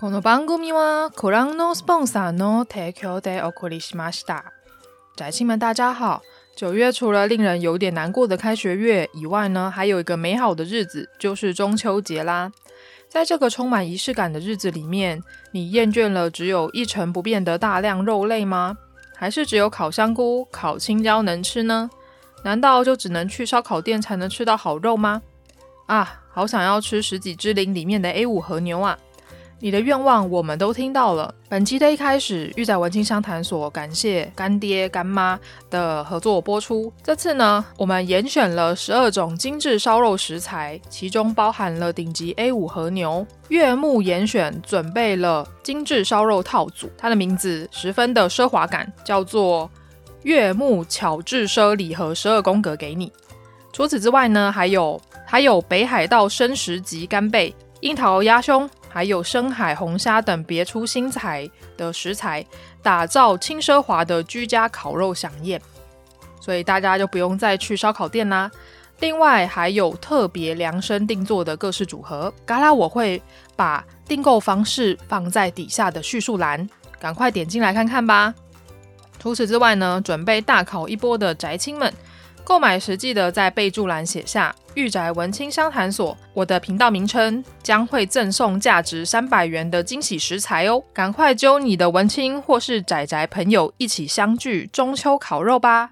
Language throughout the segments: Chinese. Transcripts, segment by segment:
この番组はご覧のスポンサーの提供でお送りしました。宅亲们，大家好！九月除了令人有点难过的开学月以外呢，还有一个美好的日子，就是中秋节啦。在这个充满仪式感的日子里面，你厌倦了只有一成不变的大量肉类吗？还是只有烤香菇、烤青椒能吃呢？难道就只能去烧烤店才能吃到好肉吗？啊，好想要吃十几之灵里面的 A 五和牛啊！ 你的愿望我们都听到了。本期的一开始，御宅文青相谈所感谢干爹干妈的合作播出。这次呢，我们严选了十二种精致烧肉食材，其中包含了顶级 A 五和牛。悦目严选准备了精致烧肉套组，它的名字十分的奢华感，叫做悦目巧致奢礼盒十二宫格给你。除此之外呢，还有还有北海道生食级干贝、樱桃鸭胸。还有深海红虾等别出心裁的食材，打造轻奢华的居家烤肉饗宴，所以大家就不用再去烧烤店啦。另外还有特别量身定做的各式组合，嘎啦我会把订购方式放在底下的叙述栏，赶快点进来看看吧。除此之外呢，准备大烤一波的宅亲们。购买时记得在备注栏写下“御宅文青商谈所”，我的频道名称将会赠送价值三百元的惊喜食材哦！赶快揪你的文青或是宅宅朋友一起相聚中秋烤肉吧！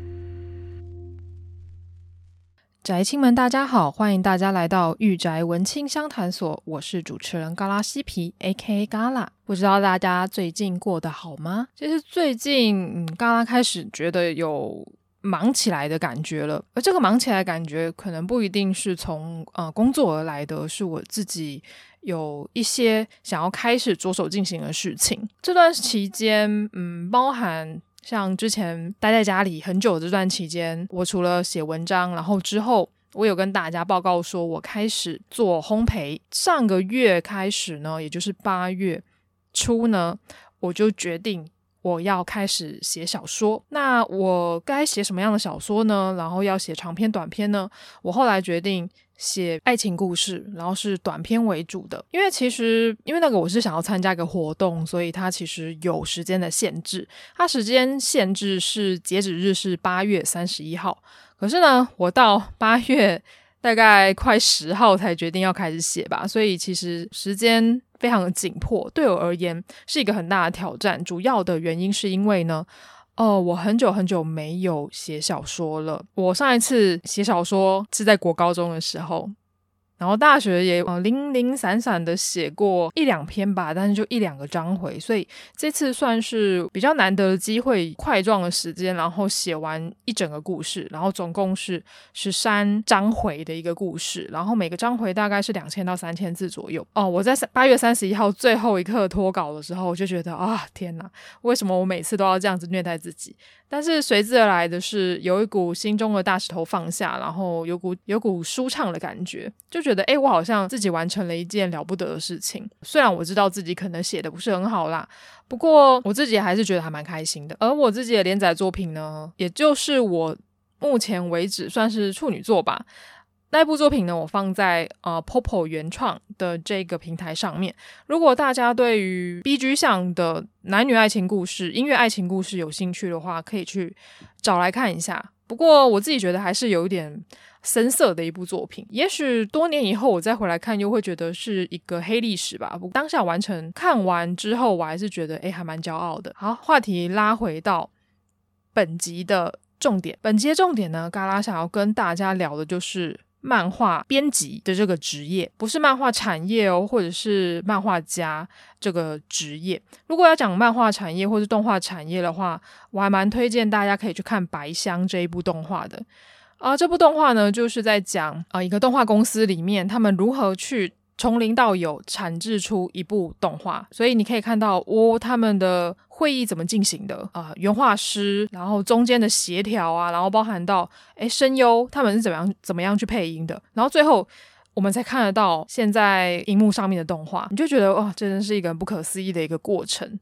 宅亲们，大家好，欢迎大家来到御宅文青相谈所，我是主持人嘎拉西皮，A.K.A. 嘎拉。不知道大家最近过得好吗？其实最近，嗯，嘎拉开始觉得有忙起来的感觉了，而这个忙起来的感觉，可能不一定是从呃工作而来的，是我自己有一些想要开始着手进行的事情。这段期间，嗯，包含。像之前待在家里很久这段期间，我除了写文章，然后之后我有跟大家报告说，我开始做烘焙。上个月开始呢，也就是八月初呢，我就决定我要开始写小说。那我该写什么样的小说呢？然后要写长篇、短篇呢？我后来决定。写爱情故事，然后是短篇为主的，因为其实因为那个我是想要参加一个活动，所以它其实有时间的限制，它时间限制是截止日是八月三十一号，可是呢，我到八月大概快十号才决定要开始写吧，所以其实时间非常的紧迫，对我而言是一个很大的挑战。主要的原因是因为呢。哦，我很久很久没有写小说了。我上一次写小说是在国高中的时候。然后大学也呃零零散散的写过一两篇吧，但是就一两个章回，所以这次算是比较难得的机会，块状的时间，然后写完一整个故事，然后总共是十三章回的一个故事，然后每个章回大概是两千到三千字左右。哦，我在八月三十一号最后一刻脱稿的时候，我就觉得啊，天哪，为什么我每次都要这样子虐待自己？但是随之而来的是有一股心中的大石头放下，然后有股有股舒畅的感觉，就觉得诶，我好像自己完成了一件了不得的事情。虽然我知道自己可能写的不是很好啦，不过我自己还是觉得还蛮开心的。而我自己的连载作品呢，也就是我目前为止算是处女作吧。那部作品呢，我放在呃 Popo 原创的这个平台上面。如果大家对于 BG 向的男女爱情故事、音乐爱情故事有兴趣的话，可以去找来看一下。不过我自己觉得还是有一点深色的一部作品。也许多年以后我再回来看，又会觉得是一个黑历史吧。不过当下完成看完之后，我还是觉得诶，还蛮骄傲的。好，话题拉回到本集的重点。本集的重点呢，嘎拉想要跟大家聊的就是。漫画编辑的这个职业，不是漫画产业哦，或者是漫画家这个职业。如果要讲漫画产业或是动画产业的话，我还蛮推荐大家可以去看《白箱》这一部动画的。啊，这部动画呢，就是在讲啊，一个动画公司里面，他们如何去从零到有产制出一部动画。所以你可以看到，哦，他们的会议怎么进行的啊？原画师，然后中间的协调啊，然后包含到诶声优他们是怎么样怎么样去配音的，然后最后我们才看得到现在荧幕上面的动画，你就觉得哇，这，真是一个不可思议的一个过程。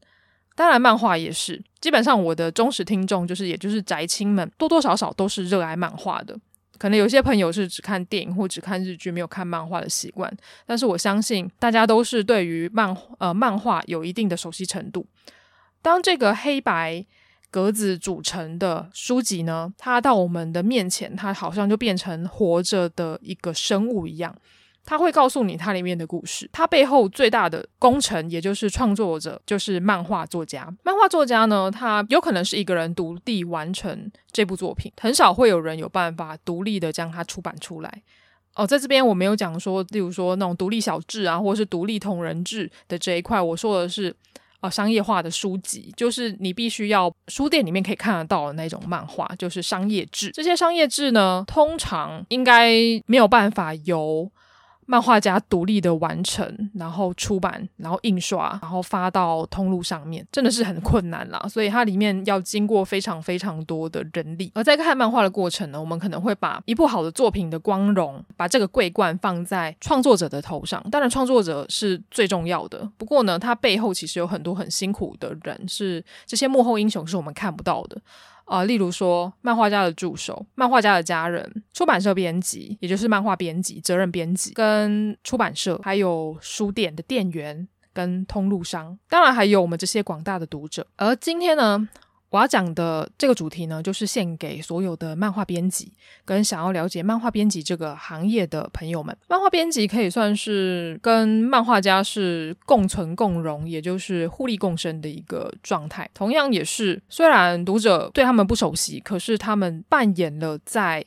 当然，漫画也是。基本上，我的忠实听众就是，也就是宅青们，多多少少都是热爱漫画的。可能有些朋友是只看电影或只看日剧，没有看漫画的习惯。但是我相信，大家都是对于漫呃漫画有一定的熟悉程度。当这个黑白格子组成的书籍呢，它到我们的面前，它好像就变成活着的一个生物一样。它会告诉你它里面的故事，它背后最大的功臣，也就是创作者，就是漫画作家。漫画作家呢，他有可能是一个人独立完成这部作品，很少会有人有办法独立的将它出版出来。哦，在这边我没有讲说，例如说那种独立小志啊，或是独立同人志的这一块，我说的是、呃、商业化的书籍，就是你必须要书店里面可以看得到的那种漫画，就是商业志。这些商业志呢，通常应该没有办法由漫画家独立的完成，然后出版，然后印刷，然后发到通路上面，真的是很困难啦。所以它里面要经过非常非常多的人力。而在看漫画的过程呢，我们可能会把一部好的作品的光荣，把这个桂冠放在创作者的头上。当然，创作者是最重要的。不过呢，它背后其实有很多很辛苦的人，是这些幕后英雄，是我们看不到的。啊、例如说，漫画家的助手、漫画家的家人、出版社编辑，也就是漫画编辑、责任编辑，跟出版社，还有书店的店员跟通路商，当然还有我们这些广大的读者。而今天呢，我要讲的这个主题呢，就是献给所有的漫画编辑跟想要了解漫画编辑这个行业的朋友们。漫画编辑可以算是跟漫画家是共存共荣，也就是互利共生的一个状态。同样也是，虽然读者对他们不熟悉，可是他们扮演了在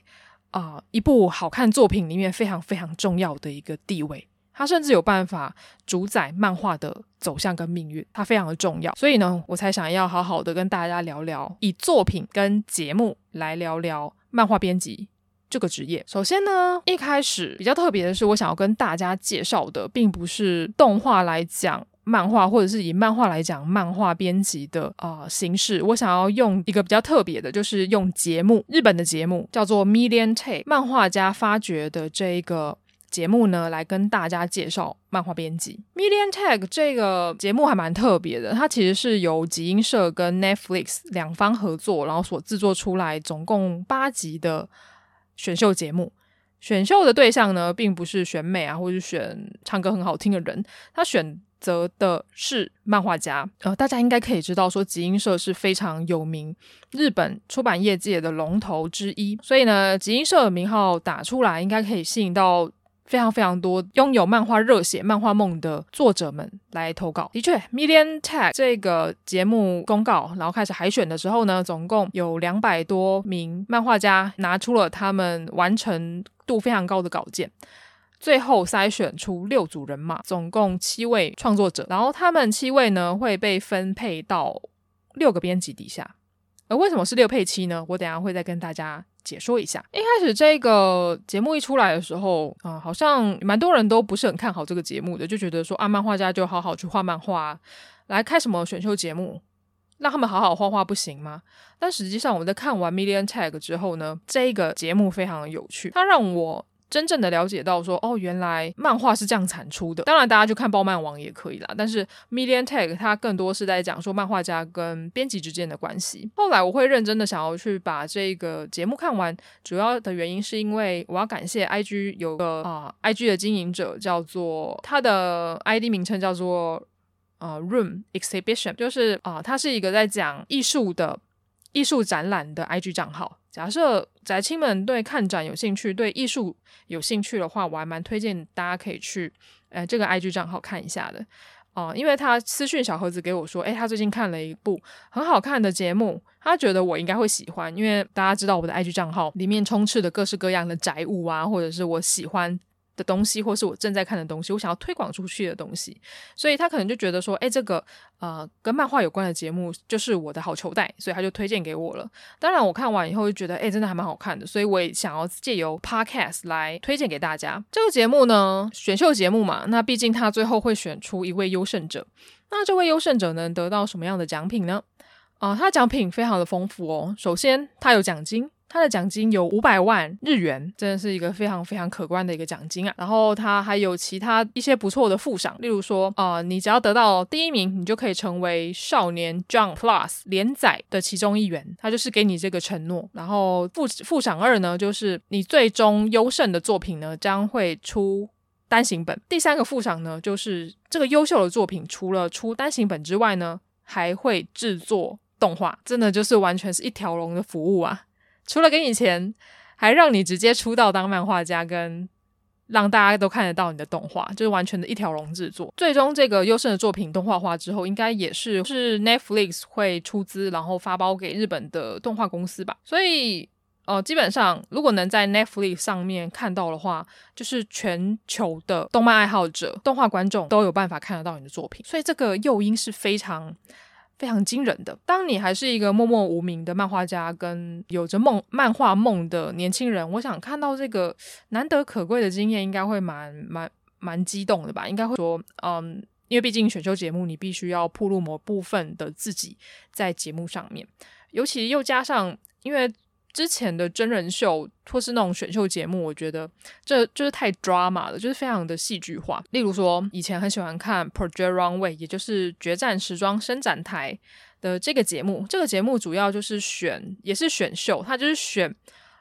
啊、一部好看作品里面非常非常重要的一个地位。他甚至有办法主宰漫画的走向跟命运，它非常的重要。所以呢，我才想要好好的跟大家聊聊，以作品跟节目来聊聊漫画编辑这个职业。首先呢，一开始比较特别的是，我想要跟大家介绍的，并不是动画来讲漫画，或者是以漫画来讲漫画编辑的啊、形式。我想要用一个比较特别的，就是用节目，日本的节目叫做 Million Take 漫画家发掘的这一个。节目呢，来跟大家介绍漫画编辑。Million Tag 这个节目还蛮特别的，它其实是由集英社跟 Netflix 两方合作，然后所制作出来，总共八集的选秀节目。选秀的对象呢，并不是选美啊，或者是选唱歌很好听的人，他选择的是漫画家。呃，大家应该可以知道，说集英社是非常有名，日本出版业界的龙头之一，所以呢，集英社的名号打出来，应该可以吸引到。非常非常多拥有漫画热血、漫画梦的作者们来投稿。的确，Million Tag 这个节目公告，然后开始海选的时候呢，总共有两百多名漫画家拿出了他们完成度非常高的稿件，最后筛选出六组人马，总共七位创作者，然后他们七位呢会被分配到六个编辑底下。而为什么是六配七呢？我等下会再跟大家。解说一下，一开始这个节目一出来的时候，啊、好像蛮多人都不是很看好这个节目的，就觉得说啊，漫画家就好好去画漫画，来开什么选秀节目，让他们好好画画不行吗？但实际上，我们在看完 Million Tag 之后呢，这个节目非常有趣，它让我。真正的了解到说，哦，原来漫画是这样产出的。当然，大家去看爆漫王也可以啦。但是 Million Tag 它更多是在讲说漫画家跟编辑之间的关系。后来我会认真的想要去把这个节目看完，主要的原因是因为我要感谢 IG 有个啊、IG 的经营者叫做他的 ID 名称叫做呃 Room Exhibition，就是啊，他、是一个在讲艺术的艺术展览的 IG 账号。假设宅青们对看展有兴趣，对艺术有兴趣的话，我还蛮推荐大家可以去，呃，这个 IG 账号看一下的，哦、因为他私讯小盒子给我说，诶，他最近看了一部很好看的节目，他觉得我应该会喜欢，因为大家知道我的 IG 账号里面充斥的各式各样的宅物啊，或者是我喜欢的东西，或是我正在看的东西，我想要推广出去的东西，所以他可能就觉得说，哎，这个呃跟漫画有关的节目就是我的好球带，所以他就推荐给我了。当然，我看完以后就觉得，哎，真的还蛮好看的，所以我也想要借由 Podcast 来推荐给大家。这个节目呢，选秀节目嘛，那毕竟他最后会选出一位优胜者，那这位优胜者能得到什么样的奖品呢？啊、他奖品非常的丰富哦。首先，他有奖金。他的奖金有五百万日元，真的是一个非常非常可观的一个奖金啊。然后他还有其他一些不错的附赏，例如说，呃，你只要得到第一名，你就可以成为少年 Jump Plus 连载的其中一员。他就是给你这个承诺。然后附附赏二呢，就是你最终优胜的作品呢，将会出单行本。第三个附赏呢，就是这个优秀的作品除了出单行本之外呢，还会制作动画。真的就是完全是一条龙的服务啊。除了给你钱，还让你直接出道当漫画家，跟让大家都看得到你的动画，就是完全的一条龙制作。最终这个优胜的作品动画化之后，应该也是是 Netflix 会出资，然后发包给日本的动画公司吧。所以，呃，基本上如果能在 Netflix 上面看到的话，就是全球的动漫爱好者、动画观众都有办法看得到你的作品。所以这个诱因是非常。非常惊人的。当你还是一个默默无名的漫画家，跟有着梦漫画梦的年轻人，我想看到这个难得可贵的经验，应该会蛮蛮蛮激动的吧？应该会说，嗯，因为毕竟选秀节目，你必须要铺露某部分的自己在节目上面，尤其又加上因为。之前的真人秀或是那种选秀节目，我觉得这就是太 drama 了，就是非常的戏剧化。例如说，以前很喜欢看 Project Runway，也就是决战时装伸展台的这个节目。这个节目主要就是选，也是选秀，它就是选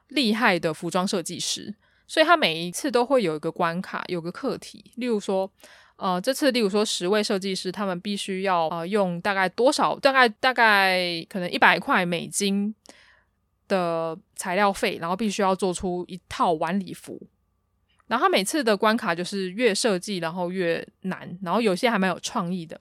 厉害的服装设计师，所以它每一次都会有一个关卡，有个课题。例如说，呃，这次例如说十位设计师，他们必须要呃用大概多少，大概大概可能一百块美金。的材料费，然后必须要做出一套晚礼服，然后他每次的关卡就是越设计，然后越难，然后有些还蛮有创意的。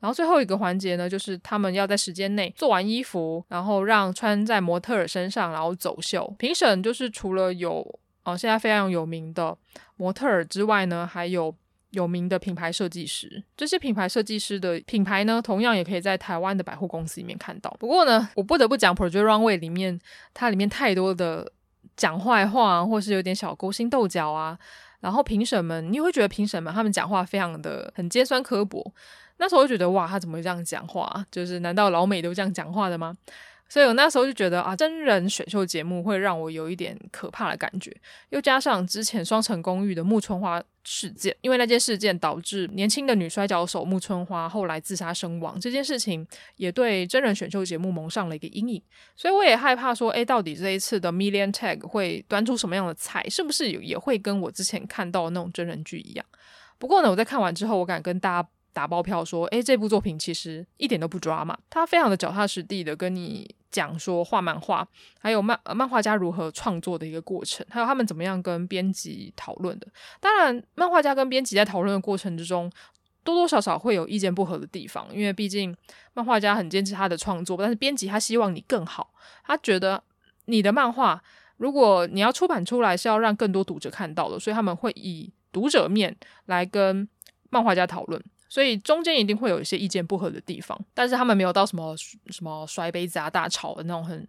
然后最后一个环节呢，就是他们要在时间内做完衣服，然后让穿在模特儿身上，然后走秀。评审就是除了有哦、呃、现在非常有名的模特儿之外呢，还有。有名的品牌设计师，这些品牌设计师的品牌呢，同样也可以在台湾的百货公司里面看到。不过呢，我不得不讲 Project Runway 里面，它里面太多的讲坏话，或是有点小勾心斗角啊。然后评审们，你会觉得评审们他们讲话非常的很尖酸刻薄。那时候我就觉得哇，他怎么会这样讲话？就是难道老美都这样讲话的吗？所以我那时候就觉得啊，真人选秀节目会让我有一点可怕的感觉，又加上之前《双层公寓》的木村花事件，因为那件事件导致年轻的女摔跤手木村花后来自杀身亡，这件事情也对真人选秀节目蒙上了一个阴影。所以我也害怕说，诶，到底这一次的 Million Tag 会端出什么样的菜？是不是也会跟我之前看到的那种真人剧一样？不过呢，我在看完之后，我敢跟大家。打包票说，诶，这部作品其实一点都不抓嘛，他非常的脚踏实地的跟你讲说画漫画，还有漫漫画家如何创作的一个过程，还有他们怎么样跟编辑讨论的。当然，漫画家跟编辑在讨论的过程之中，多多少少会有意见不合的地方，因为毕竟漫画家很坚持他的创作，但是编辑他希望你更好，他觉得你的漫画如果你要出版出来是要让更多读者看到的，所以他们会以读者面来跟漫画家讨论。所以中间一定会有一些意见不合的地方，但是他们没有到什么什么摔杯子啊、大吵的那种很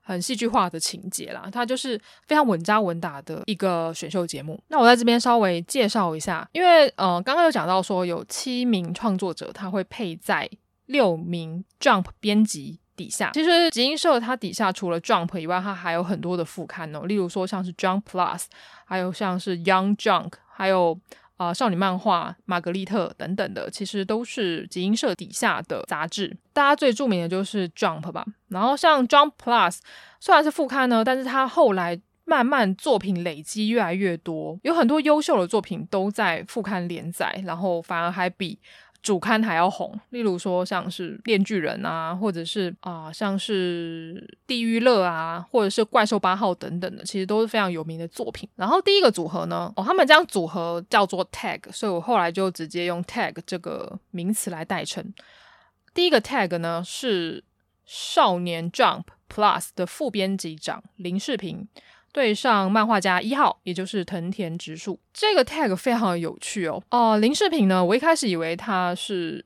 很戏剧化的情节啦。它就是非常稳扎稳打的一个选秀节目。那我在这边稍微介绍一下，因为呃刚刚有讲到说有七名创作者，他会配在六名 Jump 编辑底下。其实集英社它底下除了 Jump 以外，它还有很多的副刊哦，例如说像是 Jump Plus，还有像是 Young Junk，还有。啊、少女漫画、玛格丽特等等的，其实都是集英社底下的杂志。大家最著名的就是 Jump 吧。然后像 Jump Plus 虽然是副刊呢，但是它后来慢慢作品累积越来越多，有很多优秀的作品都在副刊连载，然后反而还比。主刊还要红，例如说像是《链锯人》啊，或者是啊、像是《地狱乐》啊，或者是《怪兽八号》等等的，其实都是非常有名的作品。然后第一个组合呢，哦，他们这样组合叫做 Tag，所以我后来就直接用 Tag 这个名词来代称。第一个 Tag 呢是少年 Jump Plus 的副编辑长林世平，对上漫画家一号，也就是藤田直树。这个 tag 非常有趣哦。哦、林世平呢，我一开始以为他是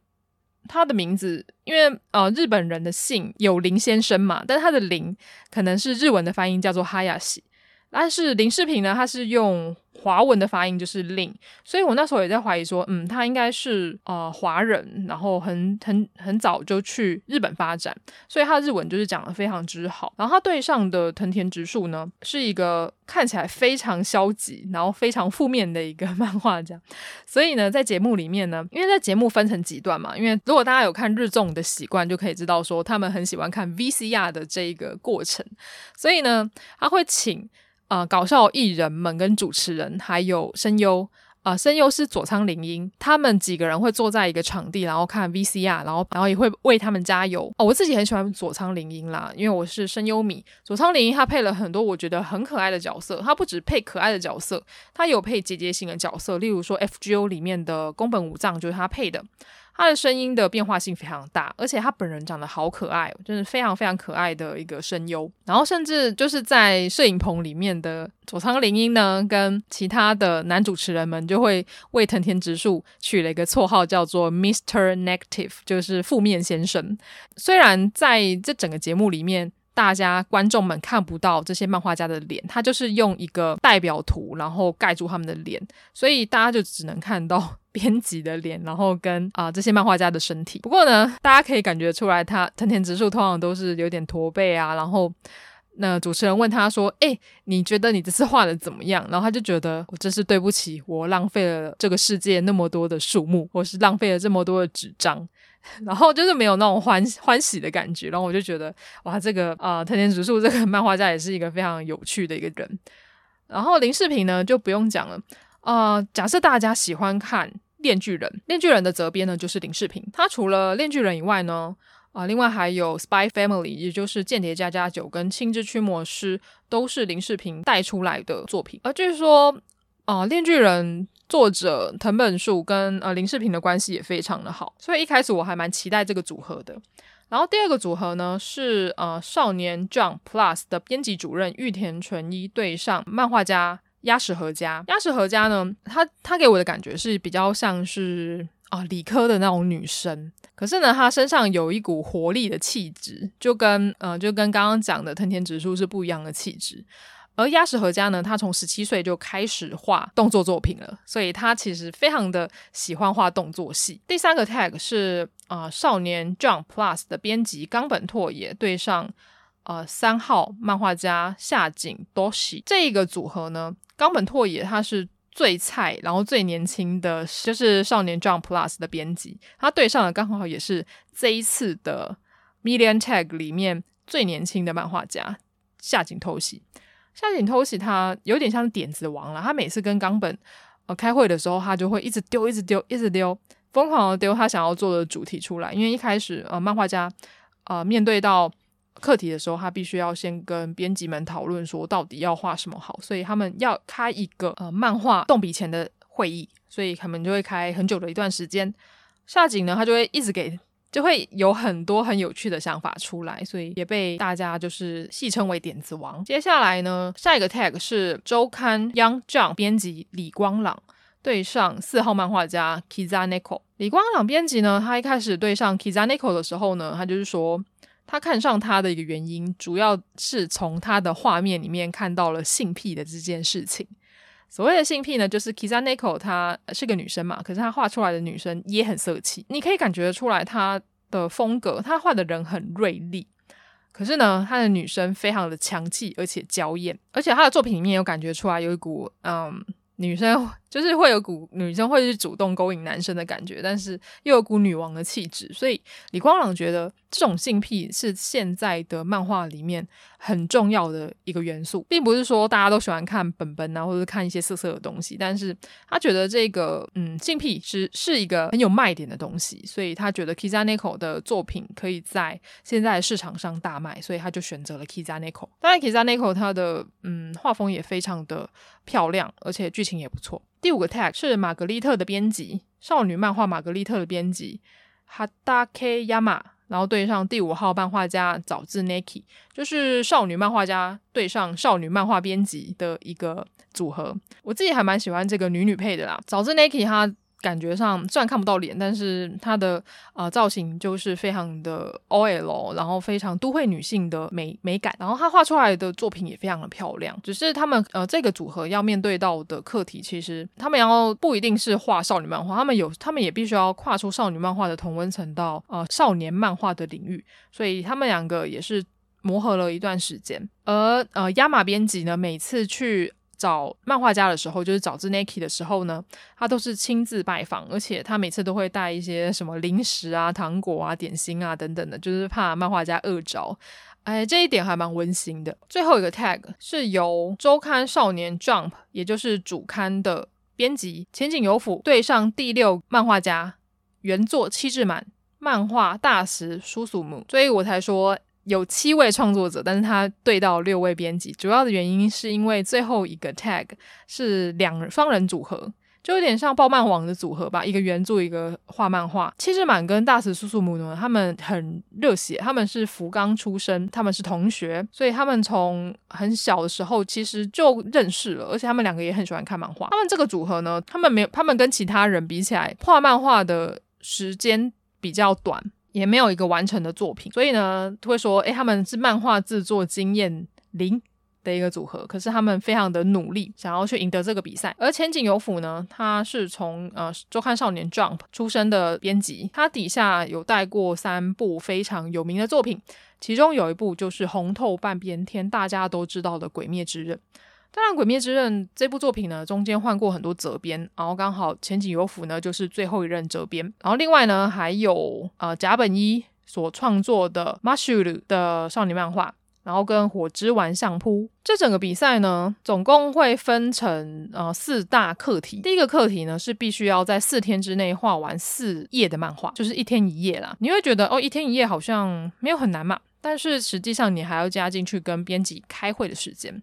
他的名字，因为呃日本人的姓有林先生嘛，但是他的林可能是日文的发音叫做哈亚西。但是林世平呢，他是用华文的发音，就是令，所以我那时候也在怀疑说，嗯，他应该是呃华人，然后很很很早就去日本发展，所以他的日文就是讲得非常之好。然后他对上的藤田直树呢，是一个看起来非常消极，然后非常负面的一个 漫画家。所以呢，在节目里面呢，因为在节目分成几段嘛，因为如果大家有看日综的习惯，就可以知道说他们很喜欢看 VCR 的这一个过程，所以呢，他会请。啊、搞笑艺人们跟主持人，还有声优，啊、声优是佐仓绫音，他们几个人会坐在一个场地，然后看 VCR，然后然后也会为他们加油。哦，我自己很喜欢佐仓绫音啦，因为我是声优迷。佐仓绫音他配了很多我觉得很可爱的角色，他不只配可爱的角色，他有配姐姐型的角色，例如说 FGO 里面的宫本武藏就是他配的。他的声音的变化性非常大，而且他本人长得好可爱，就是非常非常可爱的一个声优。然后甚至就是在摄影棚里面的佐仓绫音呢，跟其他的男主持人们就会为藤田直树取了一个绰号，叫做 Mister Negative，就是负面先生。虽然在这整个节目里面，大家观众们看不到这些漫画家的脸，他就是用一个代表图，然后盖住他们的脸，所以大家就只能看到 编辑的脸，然后跟啊、这些漫画家的身体。不过呢，大家可以感觉出来，他藤田直树通常都是有点驼背啊。然后那主持人问他说：“诶，你觉得你这次画的怎么样？”然后他就觉得我真是对不起，我浪费了这个世界那么多的树木，或是浪费了这么多的纸张。然后就是没有那种欢欢喜的感觉，然后我就觉得哇，这个啊、藤田直树这个 漫画家也是一个非常有趣的一个人。然后林世平呢就不用讲了，呃，假设大家喜欢看《链锯人》，《链锯人》的责编呢就是林世平。他除了《链锯人》以外呢，啊、另外还有《Spy Family》，也就是《间谍家家酒》跟《青之驱魔师》，都是林世平带出来的作品。而据说，啊、呃，《链锯人》。作者藤本树跟呃林世平的关系也非常的好，所以一开始我还蛮期待这个组合的。然后第二个组合呢是呃少年 Jump Plus 的编辑主任玉田纯一对上漫画家鸭石和佳。鸭石和佳呢，他他给我的感觉是比较像是啊、理科的那种女生，可是呢她身上有一股活力的气质，就跟呃就跟刚刚讲的藤田直树是不一样的气质。而鸭石和家呢，他从十七岁就开始画动作作品了，所以他其实非常的喜欢画动作戏。第三个 tag 是啊、少年 Jump Plus 的编辑冈本拓也对上呃三号漫画家下井多喜这一个组合呢，冈本拓也他是最菜，然后最年轻的就是少年 Jump Plus 的编辑，他对上的刚好也是这一次的 Million Tag 里面最年轻的漫画家下井多喜。下井偷袭他有点像点子王了，他每次跟冈本呃开会的时候，他就会一直丢，一直丢，一直丢，疯狂的丢他想要做的主题出来。因为一开始呃漫画家呃面对到课题的时候，他必须要先跟编辑们讨论说到底要画什么好，所以他们要开一个呃漫画动笔前的会议，所以他们就会开很久的一段时间。下井呢，他就会一直给。就会有很多很有趣的想法出来，所以也被大家就是戏称为点子王。接下来呢，下一个 tag 是周刊 Young Jump 编辑李光朗对上四号漫画家 Kizaneko。李光朗编辑呢，他一开始对上 Kizaneko 的时候呢，他就是说他看上他的一个原因，主要是从他的画面里面看到了性癖的这件事情。所谓的性癖呢，就是 Kizaneko 她是个女生嘛，可是她画出来的女生也很色气，你可以感觉出来她的风格，她画的人很锐利，可是呢，她的女生非常的强气而且娇艳，而且她的作品里面有感觉出来有一股嗯。女生就是会有股女生会去主动勾引男生的感觉，但是又有股女王的气质，所以李光朗觉得这种性癖是现在的漫画里面很重要的一个元素，并不是说大家都喜欢看本本啊，或者看一些色色的东西，但是他觉得这个嗯性癖是是一个很有卖点的东西，所以他觉得 Kizaneko 的作品可以在现在市场上大卖，所以他就选择了 Kizaneko。当然，Kizaneko 他的嗯画风也非常的漂亮，而且剧情也不错。第五个 tag 是玛格丽特的编辑，少女漫画玛格丽特的编辑 Hatake Yama 然后对上第五号漫画家早智 Neki，就是少女漫画家对上少女漫画编辑的一个组合。我自己还蛮喜欢这个女女配的啦，早智 Neki 她。感觉上虽然看不到脸，但是她的呃造型就是非常的 OL，然后非常都会女性的美美感，然后她画出来的作品也非常的漂亮。只是他们呃这个组合要面对到的课题，其实他们要不一定是画少女漫画，他们有他们也必须要跨出少女漫画的同温层到呃少年漫画的领域，所以他们两个也是磨合了一段时间。而呃亚马编辑呢，每次去。找漫画家的时候，就是找自 Nike 的时候呢，他都是亲自拜访，而且他每次都会带一些什么零食啊、糖果啊、点心啊等等的，就是怕漫画家饿着。哎，这一点还蛮温馨的。最后一个 tag 是由周刊少年 Jump，也就是主刊的编辑浅井有辅对上第六漫画家原作七志满漫画大石叔叔姆，所以我才说。有七位创作者，但是他对到六位编辑，主要的原因是因为最后一个 tag 是两双人组合，就有点像爆漫王的组合吧，一个原著，一个画漫画。七志满跟大石叔叔母呢，他们很热血，他们是福冈出身，他们是同学，所以他们从很小的时候其实就认识了，而且他们两个也很喜欢看漫画。他们这个组合呢，他们没有，他们跟其他人比起来，画漫画的时间比较短。也没有一个完成的作品，所以呢，会说，诶，他们是漫画制作经验零的一个组合，可是他们非常的努力，想要去赢得这个比赛。而前景有辅呢，他是从呃周刊少年 Jump 出身的编辑，他底下有带过三部非常有名的作品，其中有一部就是红透半边天，大家都知道的《鬼灭之刃》。当然，《鬼灭之刃》这部作品呢，中间换过很多责编，然后刚好浅井由辅呢就是最后一任责编。然后另外呢，还有呃甲本一所创作的《マッシュル》的少年漫画，然后跟《火之丸相扑》。这整个比赛呢，总共会分成呃四大课题。第一个课题呢是必须要在四天之内画完四页的漫画，就是一天一页啦。你会觉得哦，一天一页好像没有很难嘛，但是实际上你还要加进去跟编辑开会的时间。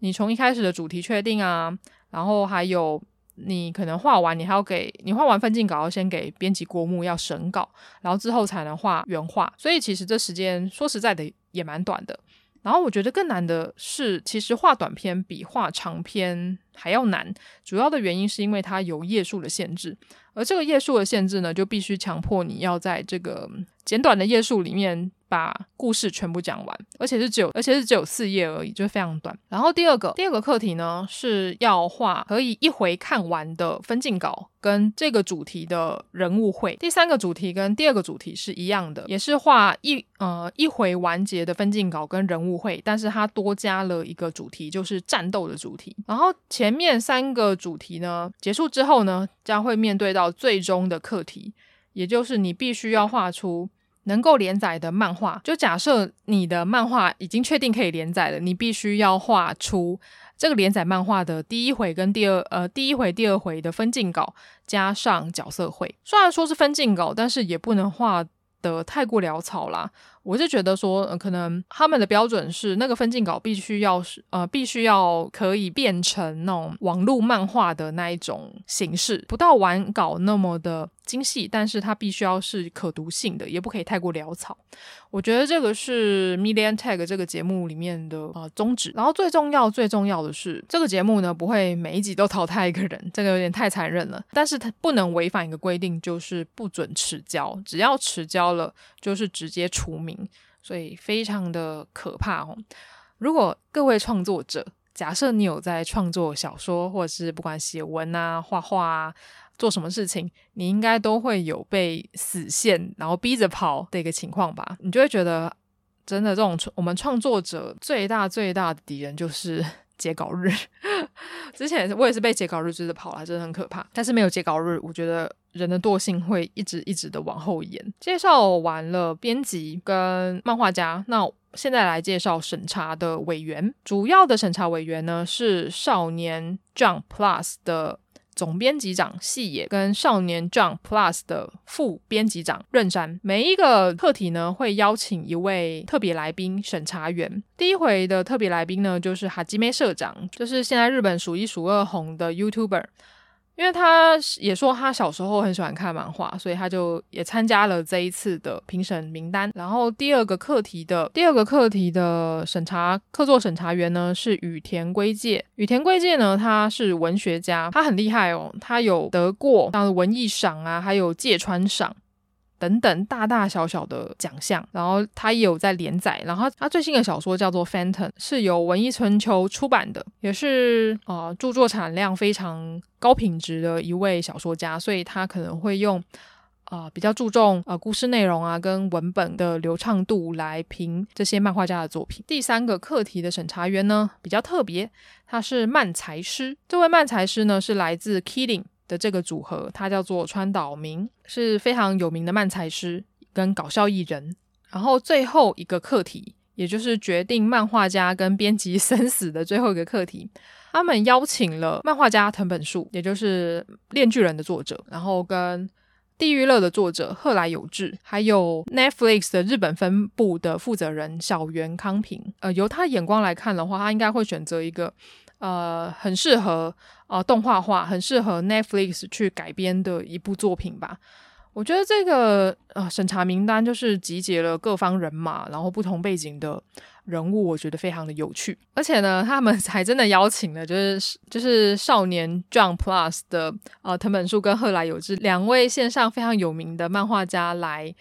你从一开始的主题确定啊，然后还有你可能画完，你还要给你画完分镜稿，要先给编辑过目，要审稿，然后之后才能画原画。所以其实这时间说实在的也蛮短的。然后我觉得更难的是，其实画短篇比画长篇还要难。主要的原因是因为它有页数的限制，而这个页数的限制呢，就必须强迫你要在这个简短的页数里面。把故事全部讲完，而且是只有，而且是只有四页而已，就非常短。然后第二个，第二个课题呢，是要画可以一回看完的分镜稿，跟这个主题的人物会。第三个主题跟第二个主题是一样的，也是画一呃一回完结的分镜稿跟人物会，但是它多加了一个主题，就是战斗的主题。然后前面三个主题呢结束之后呢，将会面对到最终的课题，也就是你必须要画出。能够连载的漫画，就假设你的漫画已经确定可以连载了，你必须要画出这个连载漫画的第一回跟第二呃第一回、第二回的分镜稿，加上角色绘。虽然说是分镜稿，但是也不能画得太过潦草啦。我是觉得说，呃，可能他们的标准是那个分镜稿必须要是呃，必须要可以变成那种网络漫画的那一种形式，不到完稿那么的精细，但是它必须要是可读性的，也不可以太过潦草。我觉得这个是 Million Tag 这个节目里面的呃宗旨。然后最重要、最重要的是，这个节目呢不会每一集都淘汰一个人，这个有点太残忍了。但是它不能违反一个规定，就是不准迟交，只要迟交了，就是直接除名。所以非常的可怕哦！如果各位创作者，假设你有在创作小说，或者是不管写文啊、画画啊，做什么事情，你应该都会有被死线，然后逼着跑的一个情况吧？你就会觉得，真的这种我们创作者最大最大的敌人就是 截稿日。之前我也是被截稿日追着跑了，真的很可怕。但是没有截稿日，我觉得。人的惰性会一直一直的往后延。介绍完了编辑跟漫画家，那现在来介绍审查的委员。主要的审查委员呢是少年 Jump Plus 的总编辑长细野跟少年 Jump Plus 的副编辑长任山。每一个课题呢会邀请一位特别来宾审查员。第一回的特别来宾呢就是哈基梅社长，就是现在日本数一数二红的 YouTuber。因为他也说他小时候很喜欢看漫画，所以他就也参加了这一次的评审名单。然后第二个课题的第二个课题的审查客座审查员呢是羽田圭介。羽田圭介呢，他是文学家，他很厉害哦，他有得过像文艺赏啊，还有芥川赏。等等大大小小的奖项，然后他也有在连载，然后他最新的小说叫做《Phantom》，是由文艺春秋出版的，也是啊、呃、著作产量非常高品质的一位小说家，所以他可能会用啊、比较注重呃故事内容啊跟文本的流畅度来评这些漫画家的作品。第三个课题的审查员呢比较特别，他是漫才师，这位漫才师呢是来自 Killing。的这个组合，他叫做川岛明，是非常有名的漫才师跟搞笑艺人。然后最后一个课题，也就是决定漫画家跟编辑生死的最后一个课题，他们邀请了漫画家藤本树，也就是《链锯人》的作者，然后跟《地狱乐》的作者贺来有志，还有 Netflix 的日本分部的负责人小原康平。呃，由他眼光来看的话，他应该会选择一个。呃，很适合呃动画化，很适合 Netflix 去改编的一部作品吧。我觉得这个呃审查名单就是集结了各方人马，然后不同背景的人物，我觉得非常的有趣。而且呢，他们 还真的邀请了就是就是少年 Jump Plus 的呃藤本树跟贺来有志两位线上非常有名的漫画家来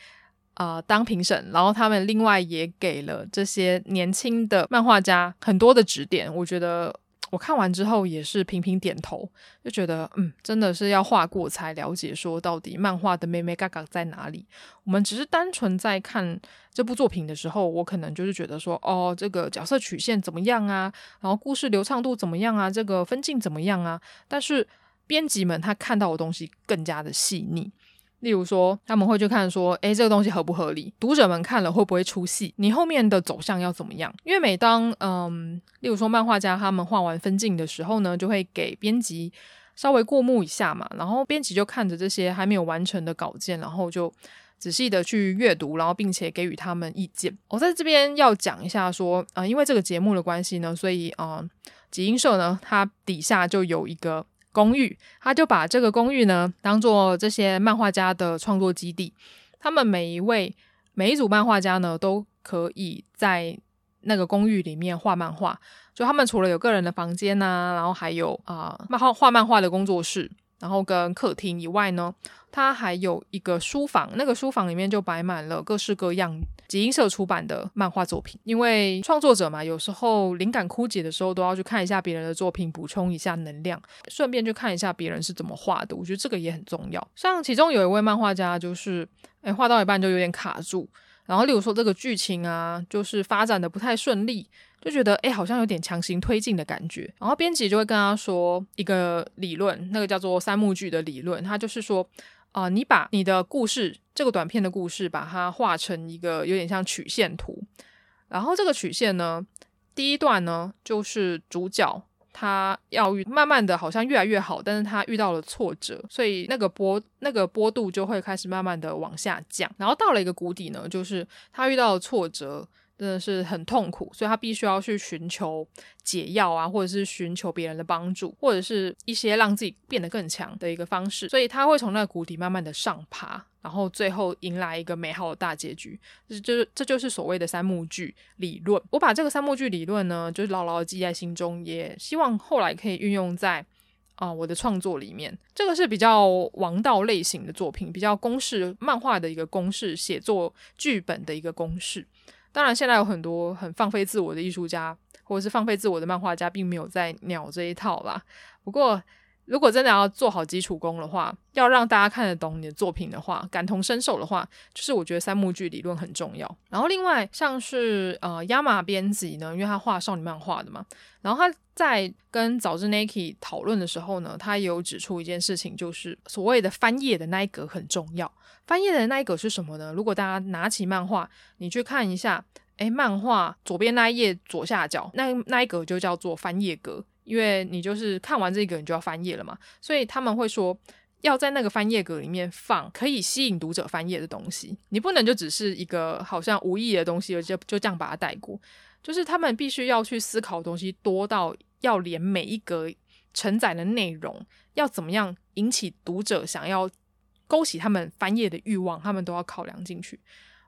呃当评审，然后他们另外也给了这些年轻的漫画家很多的指点，我觉得。我看完之后也是频频点头，就觉得嗯，真的是要画过才了解，说到底漫画的眉眉角角在哪里。我们只是单纯在看这部作品的时候，我可能就是觉得说，哦，这个角色曲线怎么样啊？然后故事流畅度怎么样啊？这个分镜怎么样啊？但是编辑们他看到的东西更加的细腻。例如说，他们会去看说，诶，这个东西合不合理？读者们看了会不会出戏？你后面的走向要怎么样？因为每当嗯，例如说漫画家他们画完分镜的时候呢，就会给编辑稍微过目一下嘛，然后编辑就看着这些还没有完成的稿件，然后就仔细的去阅读，然后并且给予他们意见。我在这边要讲一下说，啊、因为这个节目的关系呢，所以啊、集英社呢，它底下就有一个。公寓，他就把这个公寓呢当做这些漫画家的创作基地。他们每一位每一组漫画家呢，都可以在那个公寓里面画漫画。就他们除了有个人的房间啊，然后还有啊漫画画漫画的工作室，然后跟客厅以外呢，他还有一个书房。那个书房里面就摆满了各式各样。集英社出版的漫画作品，因为创作者嘛，有时候灵感枯竭的时候，都要去看一下别人的作品，补充一下能量，顺便去看一下别人是怎么画的。我觉得这个也很重要。像其中有一位漫画家，就是诶画到一半就有点卡住，然后例如说这个剧情啊，就是发展的不太顺利，就觉得诶好像有点强行推进的感觉。然后编辑就会跟他说一个理论，那个叫做三幕剧的理论，他就是说。啊、你把你的故事这个短片的故事，把它画成一个有点像曲线图，然后这个曲线呢，第一段呢就是主角他要遇慢慢的好像越来越好，但是他遇到了挫折，所以那个波那个波度就会开始慢慢的往下降，然后到了一个谷底呢，就是他遇到了挫折。真的是很痛苦，所以他必须要去寻求解药啊，或者是寻求别人的帮助，或者是一些让自己变得更强的一个方式。所以他会从那个谷底慢慢的上爬，然后最后迎来一个美好的大结局。这就是这就是所谓的三幕剧理论。我把这个三幕剧理论呢，就是牢牢记在心中，也希望后来可以运用在啊、我的创作里面。这个是比较王道类型的作品，比较公式漫画的一个公式，写作剧本的一个公式。当然，现在有很多很放飞自我的艺术家，或者是放飞自我的漫画家，并没有在鸟这一套吧。不过，如果真的要做好基础功的话，要让大家看得懂你的作品的话，感同身受的话，就是我觉得三幕剧理论很重要。然后，另外像是呃亚马编辑呢，因为他画少女漫画的嘛，然后他在跟早知 Niki 讨论的时候呢，他也有指出一件事情，就是所谓的翻页的那一格很重要。翻页的那一格是什么呢？如果大家拿起漫画，你去看一下，诶，漫画左边那一页左下角那那一格就叫做翻页格，因为你就是看完这个你就要翻页了嘛，所以他们会说要在那个翻页格里面放可以吸引读者翻页的东西，你不能就只是一个好像无意的东西，就就这样把它带过，就是他们必须要去思考的东西多到要连每一格。承载的内容要怎么样引起读者想要勾起他们翻页的欲望，他们都要考量进去。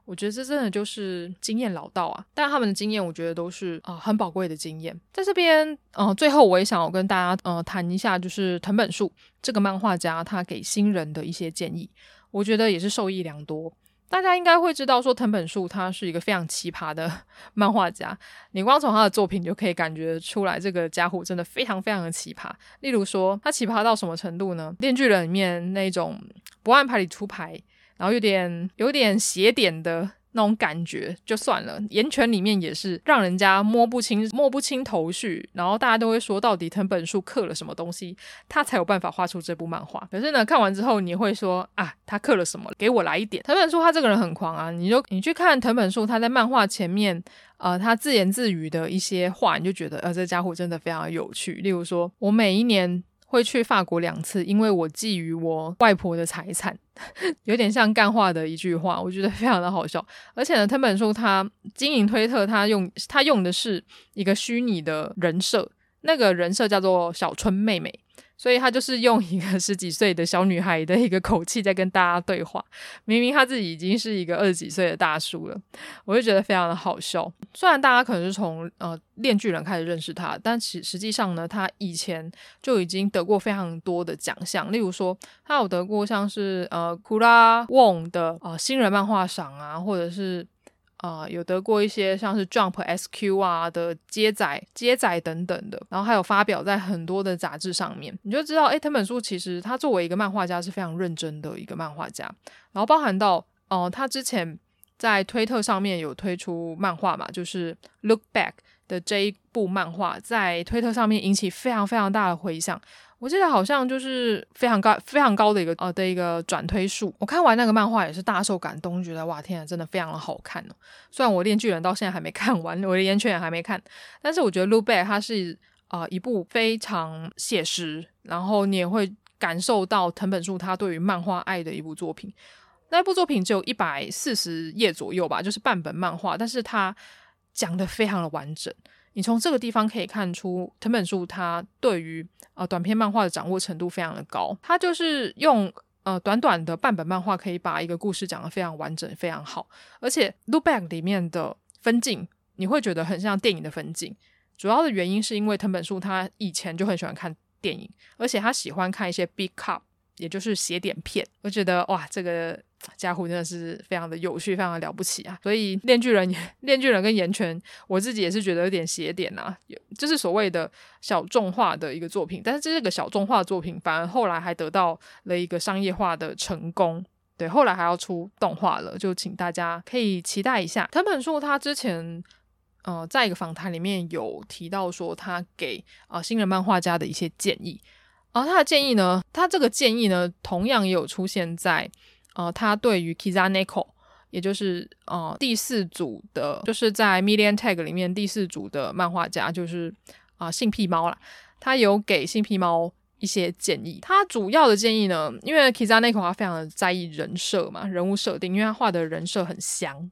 我觉得这真的就是经验老道啊！但他们的经验，我觉得都是啊、很宝贵的经验。在这边，嗯、呃，最后我也想要跟大家呃谈一下，就是藤本树这个漫画家他给新人的一些建议，我觉得也是受益良多。大家应该会知道，说藤本树他是一个非常奇葩的 漫画家，你光从他的作品就可以感觉出来，这个家伙真的非常非常的奇葩。例如说，他奇葩到什么程度呢？《电锯人》里面那种不按牌理出牌。然后有点有点邪点的那种感觉，就算了。岩泉里面也是让人家摸不清摸不清头绪，然后大家都会说，到底藤本树刻了什么东西，他才有办法画出这部漫画。可是呢，看完之后你会说啊，他刻了什么？给我来一点。藤本树他这个人很狂啊，你就你去看藤本树他在漫画前面，呃，他自言自语的一些话，你就觉得呃，这家伙真的非常有趣。例如说，我每一年。会去法国两次，因为我觊觎我外婆的财产，有点像干话的一句话，我觉得非常的好笑。而且呢，藤本树他经营推特，他用他用的是一个虚拟的人设，那个人设叫做小春妹妹。所以他就是用一个 十几岁的小女孩的一个口气在跟大家对话，明明他自己已经是一个二十几岁的大叔了，我就觉得非常的好笑。虽然大家可能是从呃链锯人开始认识他，但其实际上呢，他以前就已经得过非常多的奖项，例如说他有得过像是呃库拉翁的呃新人漫画赏啊，或者是。啊、有得过一些像是 Jump SQ 啊的接载、接载等等的，然后还有发表在很多的杂志上面，你就知道，哎，藤本树其实他作为一个漫画家是非常认真的一个漫画家，然后包含到，哦、他之前在推特上面有推出漫画嘛，就是 Look Back 的这一部漫画，在推特上面引起非常非常大的回响。我记得好像就是非常高、非常高的一个呃的一个转推数。我看完那个漫画也是大受感动，觉得哇天啊，真的非常的好看哦。虽然我链锯人到现在还没看完，我的炎拳也还没看，但是我觉得《Look Back》它是啊、一部非常写实，然后你也会感受到藤本树他对于漫画爱的一部作品。那部作品只有一百四十页左右吧，就是半本漫画，但是它讲的非常的完整。你从这个地方可以看出，藤本树他对于呃短篇漫画的掌握程度非常的高。他就是用呃短短的半本漫画，可以把一个故事讲得非常完整，非常好。而且《Look Back》里面的分镜，你会觉得很像电影的分镜。主要的原因是因为藤本树他以前就很喜欢看电影，而且他喜欢看一些 Big Cup，也就是写点片。我觉得哇，这个。家伙真的是非常的有趣，非常的了不起啊！所以链锯人、链锯人跟岩泉，我自己也是觉得有点邪典啊，就是所谓的小众化的一个作品。但是这是个小众化作品，反而后来还得到了一个商业化的成功。对，后来还要出动画了，就请大家可以期待一下。藤本树他之前呃，在一个访谈里面有提到说，他给啊、新人漫画家的一些建议。而他的建议呢，他这个建议呢，同样也有出现在。呃，他对于 Kizaneko，也就是呃第四组的，就是在 Million Tag 里面第四组的漫画家，就是啊、性癖猫啦，他有给性癖猫一些建议。他主要的建议呢，因为 Kizaneko 他非常的在意人设嘛，人物设定，因为他画的人设很香，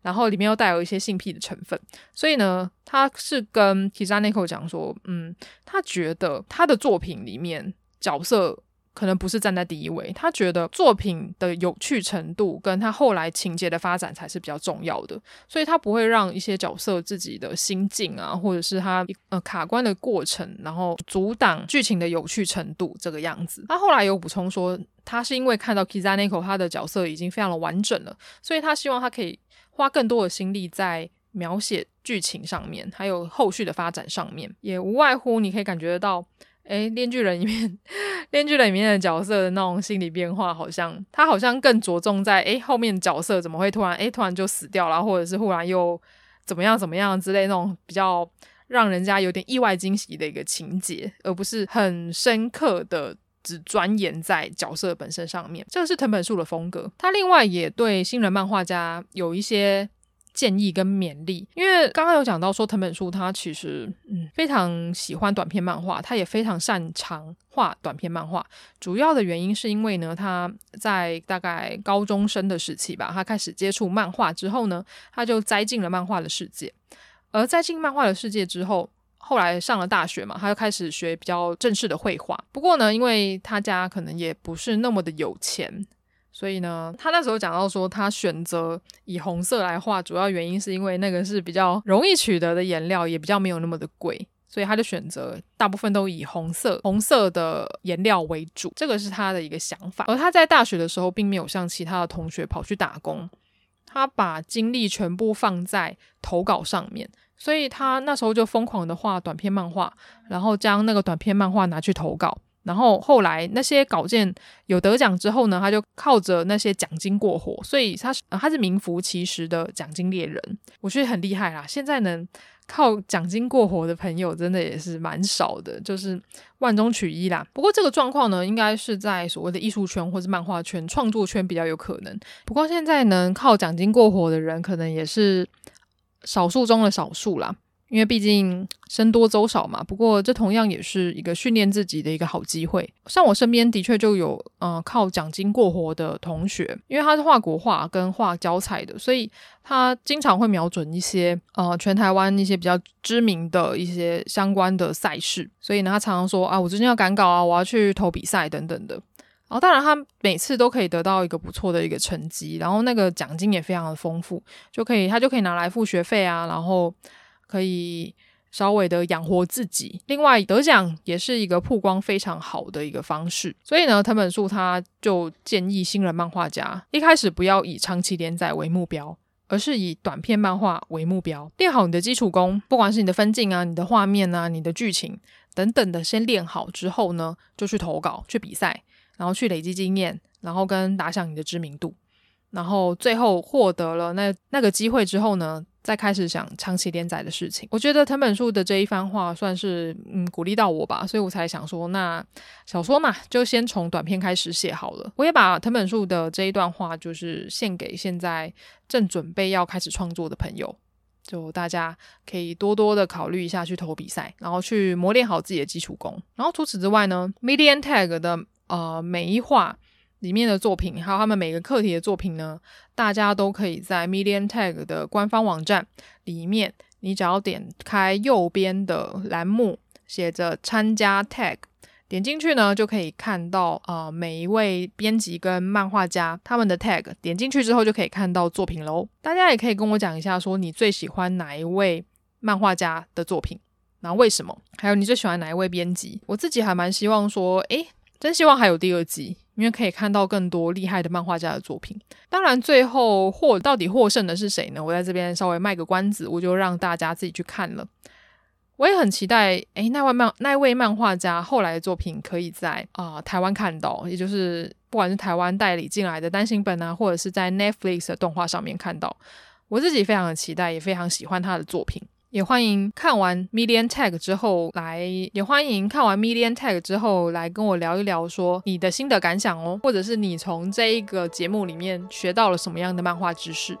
然后里面又带有一些性癖的成分，所以呢，他是跟 Kizaneko 讲说，嗯，他觉得他的作品里面角色。可能不是站在第一位，他觉得作品的有趣程度跟他后来情节的发展才是比较重要的，所以他不会让一些角色自己的心境啊，或者是他呃卡关的过程，然后阻挡剧情的有趣程度这个样子。他后来有补充说，他是因为看到 Kizaneko 他的角色已经非常的完整了，所以他希望他可以花更多的心力在描写剧情上面，还有后续的发展上面，也无外乎你可以感觉得到。诶，链锯人里面，链锯人里面的角色的那种心理变化，好像他好像更着重在诶后面角色怎么会突然诶突然就死掉了，或者是忽然又怎么样怎么样之类那种比较让人家有点意外惊喜的一个情节，而不是很深刻的只钻研在角色本身上面。这个是藤本树的风格。他另外也对新人漫画家有一些。建议跟勉励，因为刚刚有讲到说藤本树他其实嗯非常喜欢短篇漫画，他也非常擅长画短篇漫画。主要的原因是因为呢，他在大概高中生的时期吧，他开始接触漫画之后呢，他就栽进了漫画的世界。而在进漫画的世界之后，后来上了大学嘛，他就开始学比较正式的绘画。不过呢，因为他家可能也不是那么的有钱，所以呢，他那时候讲到说，他选择以红色来画，主要原因是因为那个是比较容易取得的颜料，也比较没有那么的贵，所以他就选择大部分都以红色、红色的颜料为主。这个是他的一个想法。而他在大学的时候，并没有像其他的同学跑去打工，他把精力全部放在投稿上面。所以他那时候就疯狂的画短篇漫画，然后将那个短篇漫画拿去投稿，然后后来那些稿件有得奖之后呢，他就靠着那些奖金过活，所以他是他是名副其实的奖金猎人，我觉得很厉害啦。现在能靠奖金过活的朋友真的也是蛮少的，就是万中取一啦。不过这个状况呢，应该是在所谓的艺术圈或是漫画圈、创作圈比较有可能。不过现在能靠奖金过活的人，可能也是。少数中的少数啦，因为毕竟僧多粥少嘛。不过这同样也是一个训练自己的一个好机会。像我身边的确就有呃靠奖金过活的同学，因为他是画国画跟画胶彩的，所以他经常会瞄准一些呃全台湾一些比较知名的一些相关的赛事。所以呢，他常常说啊，我最近要赶稿啊，我要去投比赛等等的。然后，当然，他每次都可以得到一个不错的一个成绩，然后那个奖金也非常的丰富，就可以他就可以拿来付学费啊，然后可以稍微的养活自己。另外，得奖也是一个曝光非常好的一个方式。所以呢，藤本树他就建议新人漫画家一开始不要以长期连载为目标，而是以短篇漫画为目标，练好你的基础功，不管是你的分镜啊、你的画面啊、你的剧情等等的，先练好之后呢，就去投稿、去比赛。然后去累积经验，然后跟打响你的知名度，然后最后获得了那那个机会之后呢，再开始想长期连载的事情。我觉得藤本树的这一番话算是嗯鼓励到我吧，所以我才想说，那小说嘛，就先从短篇开始写好了。我也把藤本树的这一段话，就是献给现在正准备要开始创作的朋友，就大家可以多多的考虑一下去投比赛，然后去磨练好自己的基础功。然后除此之外呢，Medium Tag 的。呃，每一话里面的作品，还有他们每个课题的作品呢，大家都可以在 Medium Tag 的官方网站里面，你只要点开右边的栏目，写着参加 Tag，点进去呢，就可以看到呃每一位编辑跟漫画家他们的 Tag，点进去之后就可以看到作品喽。大家也可以跟我讲一下，说你最喜欢哪一位漫画家的作品，然后为什么？还有你最喜欢哪一位编辑？我自己还蛮希望说，诶。真希望还有第二季，因为可以看到更多厉害的漫画家的作品。当然，最后获到底获胜的是谁呢？我在这边稍微卖个关子，我就让大家自己去看了。我也很期待，诶，那位漫那位漫画家后来的作品可以在啊、台湾看到，也就是不管是台湾代理进来的单行本啊，或者是在 Netflix 的动画上面看到。我自己非常的期待，也非常喜欢他的作品。也欢迎看完 Medium Tag 之后来，也欢迎看完 Medium Tag 之后来跟我聊一聊，说你的心得感想哦，或者是你从这一个节目里面学到了什么样的漫画知识。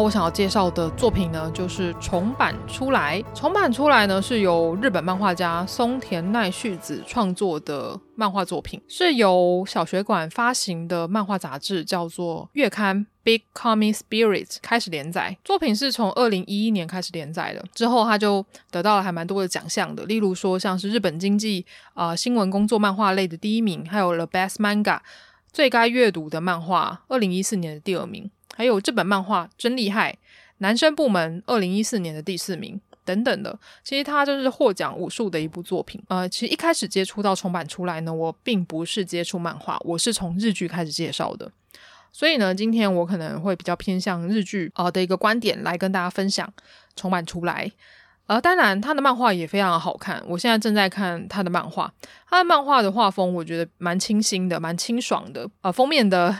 我想要介绍的作品呢，就是重版出来。重版出来呢，是由日本漫画家松田奈绪子创作的漫画作品，是由小学馆发行的漫画杂志，叫做月刊 Big Comic Spirit 开始连载。作品是从二零一一年开始连载的，之后他就得到了还蛮多的奖项的，例如说像是日本经济啊、新闻工作漫画类的第一名，还有 The Best Manga 最该阅读的漫画，二零一四年的第二名。还有这本漫画真厉害，男生部门二零一四年的第四名等等的，其实它就是获奖无数的一部作品。呃，其实一开始接触到重版出来呢，我并不是接触漫画，我是从日剧开始介绍的。所以呢，今天我可能会比较偏向日剧啊的一个观点来跟大家分享重版出来。呃，当然他的漫画也非常好看，我现在正在看他的漫画，他的漫画的画风我觉得蛮清新的，蛮清爽的。呃，封面的。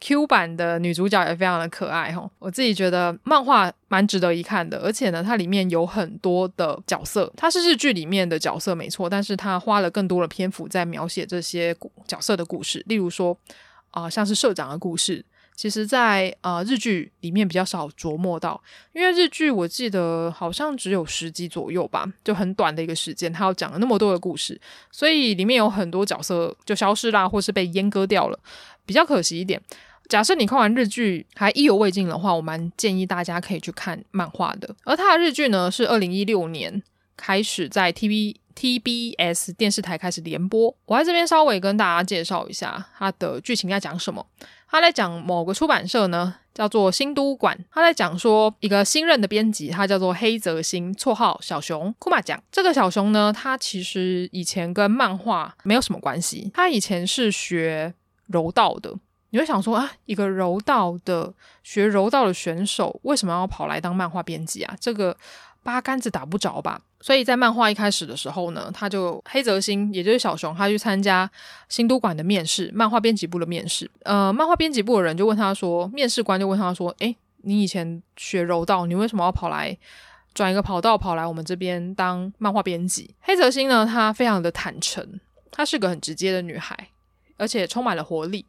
Q 版的女主角也非常的可爱哈，我自己觉得漫画蛮值得一看的，而且呢，它里面有很多的角色，它是日剧里面的角色没错，但是它花了更多的篇幅在描写这些角色的故事，例如说啊、像是社长的故事，其实在呃日剧里面比较少琢磨到，因为日剧我记得好像只有十集左右吧，就很短的一个时间，它要讲了那么多的故事，所以里面有很多角色就消失啦，或是被阉割掉了，比较可惜一点。假设你看完日剧还意犹未尽的话，我蛮建议大家可以去看漫画的。而他的日剧呢，是二零一六年开始在 TV TBS 电视台开始连播。我在这边稍微跟大家介绍一下它的剧情在讲什么。他在讲某个出版社呢，叫做新都馆。他在讲说一个新任的编辑，他叫做黑泽新，绰号小熊库马奖。这个小熊呢，他其实以前跟漫画没有什么关系，他以前是学柔道的。你会想说啊，一个柔道的学柔道的选手，为什么要跑来当漫画编辑啊？这个八竿子打不着吧？所以在漫画一开始的时候呢，他就黑泽星，也就是小熊，他去参加新都馆的面试，漫画编辑部的面试。呃，漫画编辑部的人就问他说，面试官就问他说，诶，你以前学柔道，你为什么要跑来转一个跑道，跑来我们这边当漫画编辑？黑泽星呢，她非常的坦诚，她是个很直接的女孩，而且充满了活力。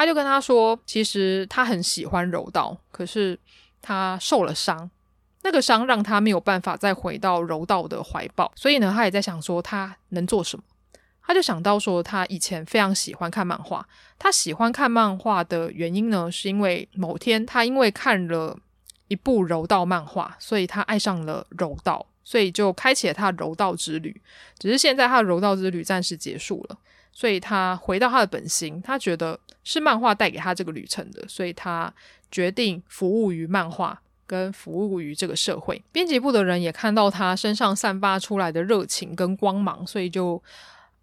他就跟他说，其实他很喜欢柔道，可是他受了伤，那个伤让他没有办法再回到柔道的怀抱，所以呢，他也在想说他能做什么。他就想到说，他以前非常喜欢看漫画，他喜欢看漫画的原因呢，是因为某天他因为看了一部柔道漫画，所以他爱上了柔道，所以就开启了他的柔道之旅。只是现在他的柔道之旅暂时结束了。所以他回到他的本心，他觉得是漫画带给他这个旅程的，所以他决定服务于漫画，跟服务于这个社会。编辑部的人也看到他身上散发出来的热情跟光芒，所以就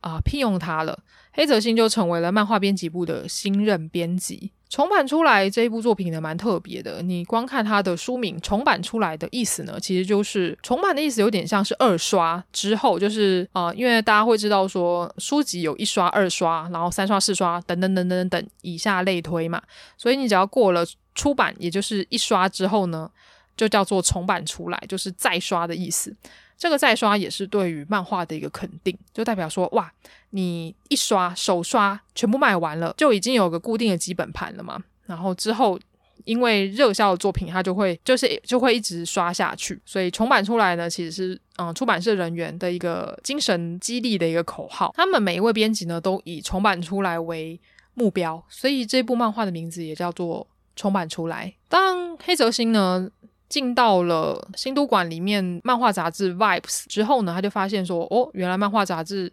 啊、聘用他了。黑泽新就成为了漫画编辑部的新任编辑。重版出来这一部作品呢，蛮特别的。你光看它的书名“重版出来”的意思呢，其实就是重版的意思，有点像是二刷之后，就是啊、因为大家会知道说书籍有一刷、二刷，然后三刷、四刷等等等等等以下类推嘛。所以你只要过了出版，也就是一刷之后呢，就叫做重版出来，就是再刷的意思。这个再刷也是对于漫画的一个肯定，就代表说哇，你一刷首刷全部卖完了，就已经有个固定的基本盘了嘛。然后之后因为热销的作品，它就会就是就会一直刷下去。所以重版出来呢，其实是嗯出版社人员的一个精神激励的一个口号。他们每一位编辑呢，都以重版出来为目标，所以这部漫画的名字也叫做重版出来。当黑泽新呢，进到了新都馆里面漫画杂志 Vibes 之后呢，他就发现说，哦，原来漫画杂志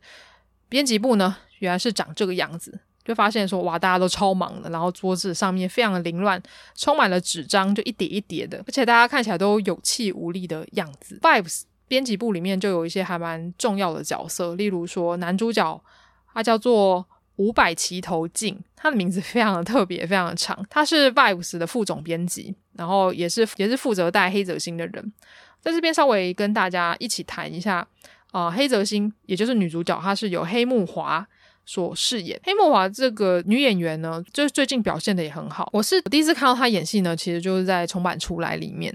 编辑部呢，原来是长这个样子。就发现说，哇，大家都超忙的，然后桌子上面非常的凌乱，充满了纸张，就一叠一叠的，而且大家看起来都有气无力的样子。Vibes 编辑部里面就有一些还蛮重要的角色，例如说男主角，他叫做。五百齐头进，他的名字非常的特别，非常的长。他是 Vibes 的副总编辑，然后也是也是负责带黑泽星的人。在这边稍微跟大家一起谈一下啊、黑泽星也就是女主角，她是由黑木华所饰演。黑木华这个女演员呢，就是最近表现的也很好。我是第一次看到她演戏呢，其实就是在重版出来里面。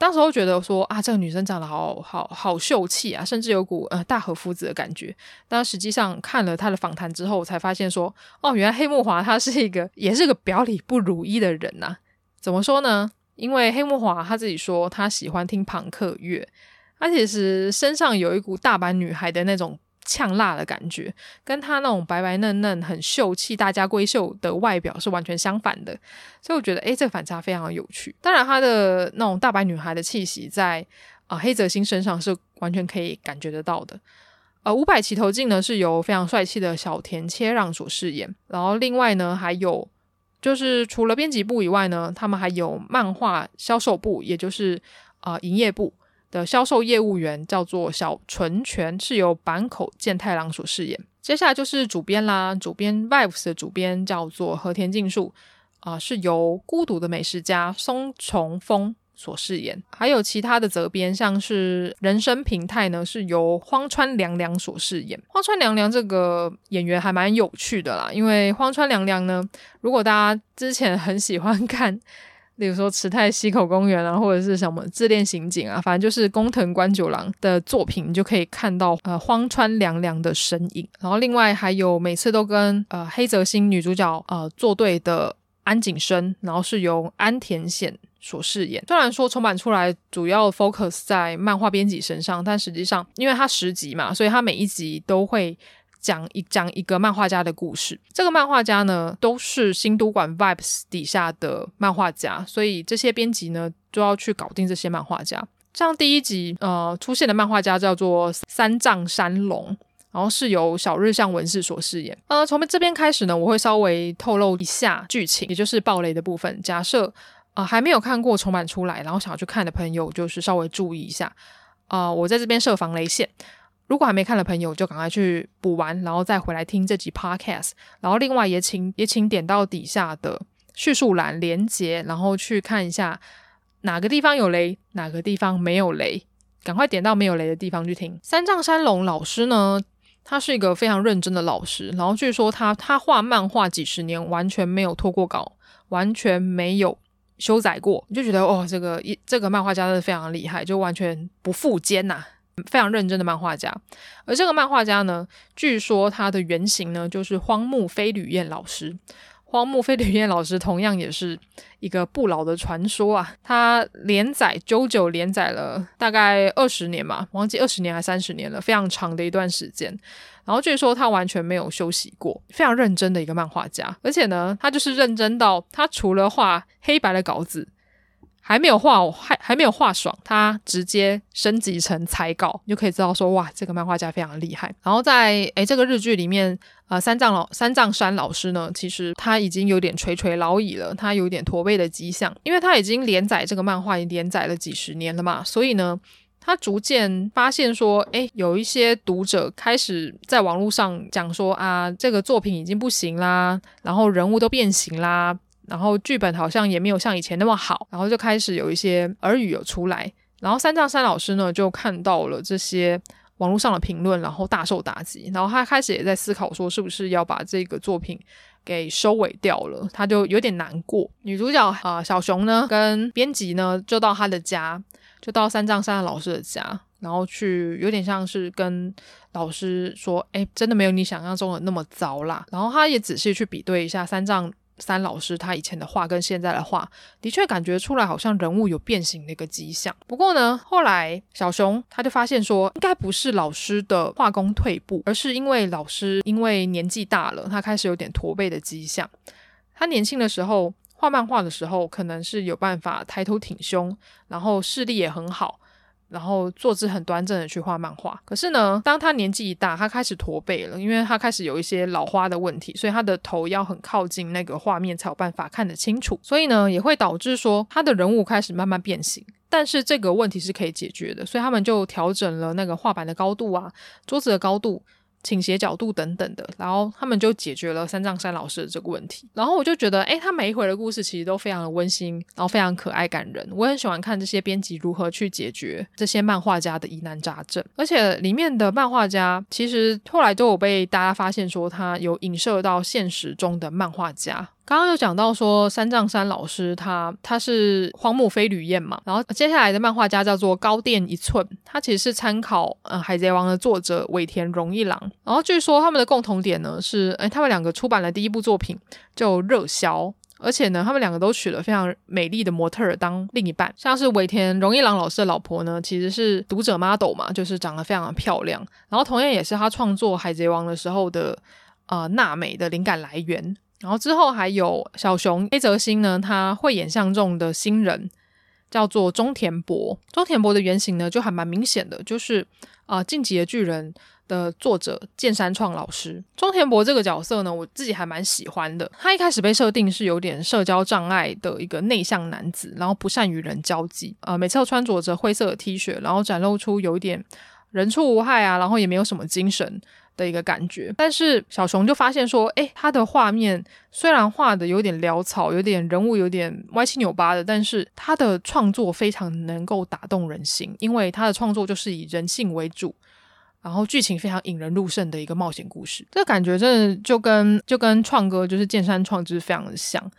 当时候觉得说啊，这个女生长得好好好秀气啊，甚至有股呃大和夫子的感觉。但实际上看了她的访谈之后，我才发现说，哦，原来黑木华她是一个也是个表里不如一的人呐、怎么说呢？因为黑木华她自己说她喜欢听朋克乐，她其实身上有一股大阪女孩的那种呛辣的感觉，跟他那种白白嫩嫩、很秀气、大家闺秀的外表是完全相反的，所以我觉得，诶，这个反差非常有趣。当然，他的那种大白女孩的气息在啊、黑泽星身上是完全可以感觉得到的。呃，五百齐头镜呢是由非常帅气的小田切让所饰演，然后另外呢还有就是除了编辑部以外呢，他们还有漫画销售部，也就是啊、呃、营业部。的销售业务员叫做小纯泉，是由坂口健太郎所饰演。接下来就是主编啦，主编 Vibes 的主编叫做和田径树，啊、是由孤独的美食家松重丰所饰演。还有其他的责编，像是人生平态呢，是由荒川良良所饰演。荒川良良这个演员还蛮有趣的啦，因为荒川良良呢，如果大家之前很喜欢看。例如说池袋西口公园啊，或者是什么自恋刑警啊，反正就是工藤官九郎的作品，你就可以看到呃荒川良良的身影。然后另外还有每次都跟呃黑泽新女主角呃作对的安景生，然后是由安田显所饰演。虽然说重版出来主要 focus 在漫画编辑身上，但实际上因为它十集嘛，所以它每一集都会。讲一讲一个漫画家的故事，这个漫画家呢都是新都馆 Vibes 底下的漫画家，所以这些编辑呢就要去搞定这些漫画家。像第一集呃出现的漫画家叫做三藏山龙，然后是由小日向文世所饰演。呃，从这边开始呢，我会稍微透露一下剧情，也就是暴雷的部分。假设呃还没有看过重版出来，然后想要去看的朋友，就是稍微注意一下。呃，我在这边设防雷线。如果还没看的朋友，就赶快去补完，然后再回来听这集 podcast。然后另外也请也请点到底下的叙述栏连接，然后去看一下哪个地方有雷，哪个地方没有雷，赶快点到没有雷的地方去听。三藏山龙老师呢，他是一个非常认真的老师，然后据说他他画漫画几十年，完全没有脱过稿，完全没有修改过，你就觉得哦，这个一这个漫画家真的非常厉害，就完全不负肩呐。非常认真的漫画家，而这个漫画家呢，据说他的原型呢就是荒木飞吕彦老师。荒木飞吕彦老师同样也是一个不老的传说啊，他连载《JoJo》连载了大概二十年嘛，忘记二十年还三十年了，非常长的一段时间。然后据说他完全没有休息过，非常认真的一个漫画家，而且呢，他就是认真到他除了画黑白的稿子。还没有画，还还没有画爽，他直接升级成彩稿，就可以知道说，哇，这个漫画家非常厉害。然后在诶这个日剧里面，呃，三藏老三藏山老师呢，其实他已经有点垂垂老矣了，他有点驼背的迹象，因为他已经连载这个漫画已经连载了几十年了嘛，所以呢，他逐渐发现说，诶，有一些读者开始在网络上讲说啊，这个作品已经不行啦，然后人物都变形啦。然后剧本好像也没有像以前那么好，然后就开始有一些耳语有出来，然后三藏山老师呢就看到了这些网络上的评论，然后大受打击，然后他开始也在思考说是不是要把这个作品给收尾掉了，他就有点难过。女主角啊、小熊呢跟编辑呢就到他的家，就到三藏山老师的家，然后去有点像是跟老师说，哎，真的没有你想象中的那么糟啦。然后他也仔细去比对一下三藏。三老师他以前的画跟现在的画，的确感觉出来好像人物有变形的一个迹象。不过呢，后来小熊他就发现说，应该不是老师的画工退步，而是因为老师因为年纪大了，他开始有点驼背的迹象。他年轻的时候画漫画的时候，可能是有办法抬头挺胸，然后视力也很好。然后坐姿很端正的去画漫画，可是呢，当他年纪一大，他开始驼背了，因为他开始有一些老花的问题，所以他的头要很靠近那个画面才有办法看得清楚，所以呢，也会导致说他的人物开始慢慢变形。但是这个问题是可以解决的，所以他们就调整了那个画板的高度啊，桌子的高度。倾斜角度等等的，然后他们就解决了三藏山老师的这个问题。然后我就觉得，哎，他每一回的故事其实都非常的温馨，然后非常可爱感人。我很喜欢看这些编辑如何去解决这些漫画家的疑难杂症。而且里面的漫画家其实后来都有被大家发现说，他有影射到现实中的漫画家。刚刚有讲到说三藏山老师他他是荒木飞吕彦嘛，然后接下来的漫画家叫做高畑一寸，他其实是参考呃海贼王的作者尾田荣一郎，然后据说他们的共同点呢是，诶他们两个出版了第一部作品就热销，而且呢，他们两个都娶了非常美丽的模特儿当另一半。像是尾田荣一郎老师的老婆呢，其实是读者 model 嘛，就是长得非常的漂亮。然后同样也是他创作《海贼王》的时候的呃娜美的灵感来源。然后之后还有小熊黑泽星呢，他绘眼相中的新人叫做中田博。中田博的原型呢，就还蛮明显的，就是啊，《进击的巨人》的作者谏山创老师。中田博这个角色呢，我自己还蛮喜欢的。他一开始被设定是有点社交障碍的一个内向男子，然后不善与人交际，啊、每次都穿着着灰色的 T 恤，然后展露出有一点人畜无害啊，然后也没有什么精神。的一个感觉，但是小熊就发现说，诶，他的画面虽然画的有点潦草，有点人物有点歪七扭八的，但是他的创作非常能够打动人心，因为他的创作就是以人性为主，然后剧情非常引人入胜的一个冒险故事，这感觉真的就跟就跟创哥就是剑山创之非常的像。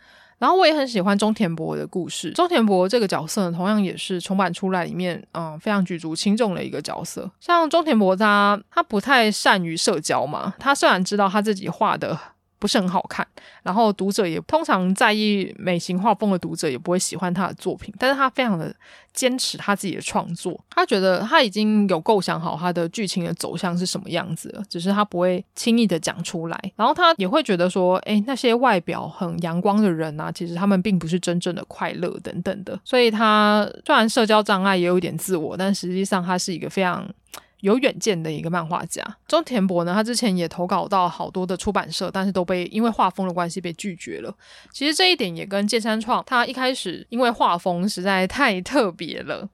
然后我也很喜欢中田博的故事。中田博这个角色呢，同样也是重版出来里面，嗯，非常举足轻重的一个角色。像中田博他，他不太善于社交嘛。他虽然知道他自己画的。不是很好看，然后读者也通常在意美型画风的读者也不会喜欢他的作品，但是他非常的坚持他自己的创作，他觉得他已经有构想好他的剧情的走向是什么样子了，只是他不会轻易的讲出来，然后他也会觉得说，诶，那些外表很阳光的人啊，其实他们并不是真正的快乐等等的，所以他虽然社交障碍也有一点自我，但实际上他是一个非常。有远见的一个漫画家中田博呢，他之前也投稿到好多的出版社，但是都被因为画风的关系被拒绝了。其实这一点也跟剑山创他一开始因为画风实在太特别了，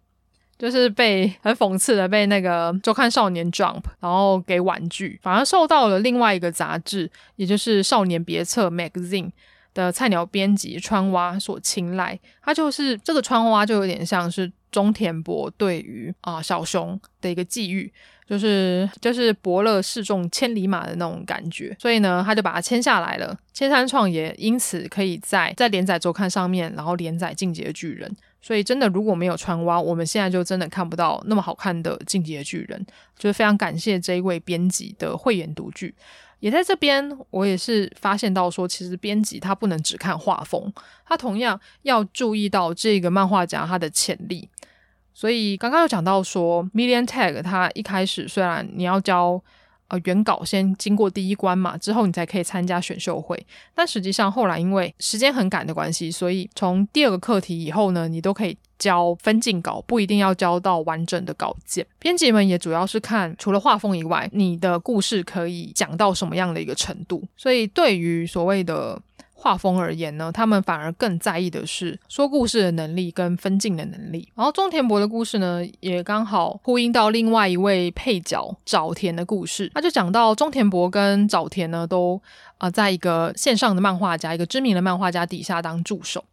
就是被很讽刺的被那个周刊少年 Jump 然后给婉拒，反而受到了另外一个杂志，也就是少年别册 Magazine 的菜鸟编辑川蛙所青睐。他就是这个川蛙就有点像是。中田博对于啊、小熊的一个际遇，就是就是伯乐示众千里马的那种感觉，所以呢，他就把它签下来了。千山创也因此可以在在连载周刊上面，然后连载《进击的巨人》。所以真的如果没有川蛙，我们现在就真的看不到那么好看的《进击的巨人》。就是非常感谢这一位编辑的慧眼独具。也在这边，我也是发现到说，其实编辑他不能只看画风，他同样要注意到这个漫画家他的潜力。所以刚刚有讲到说，MediaTag 它一开始虽然你要交呃原稿先经过第一关嘛，之后你才可以参加选秀会，但实际上后来因为时间很赶的关系，所以从第二个课题以后呢，你都可以交分镜稿，不一定要交到完整的稿件。编辑们也主要是看除了画风以外，你的故事可以讲到什么样的一个程度。所以对于所谓的画风而言呢，他们反而更在意的是说故事的能力跟分镜的能力。然后中田博的故事呢，也刚好呼应到另外一位配角沼田的故事。他就讲到中田博跟沼田呢，都啊、在一个线上的漫画家，一个知名的漫画家底下当助手。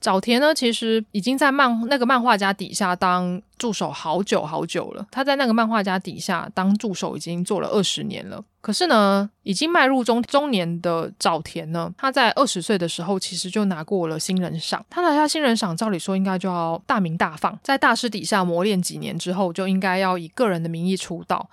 早田呢，其实已经在漫那个漫画家底下当助手好久好久了。他在那个漫画家底下当助手已经做了二十年了。可是呢，已经迈入中中年的早田呢，他在二十岁的时候其实就拿过了新人赏。他拿下新人赏，照理说应该就要大名大放，在大师底下磨练几年之后，就应该要以个人的名义出道。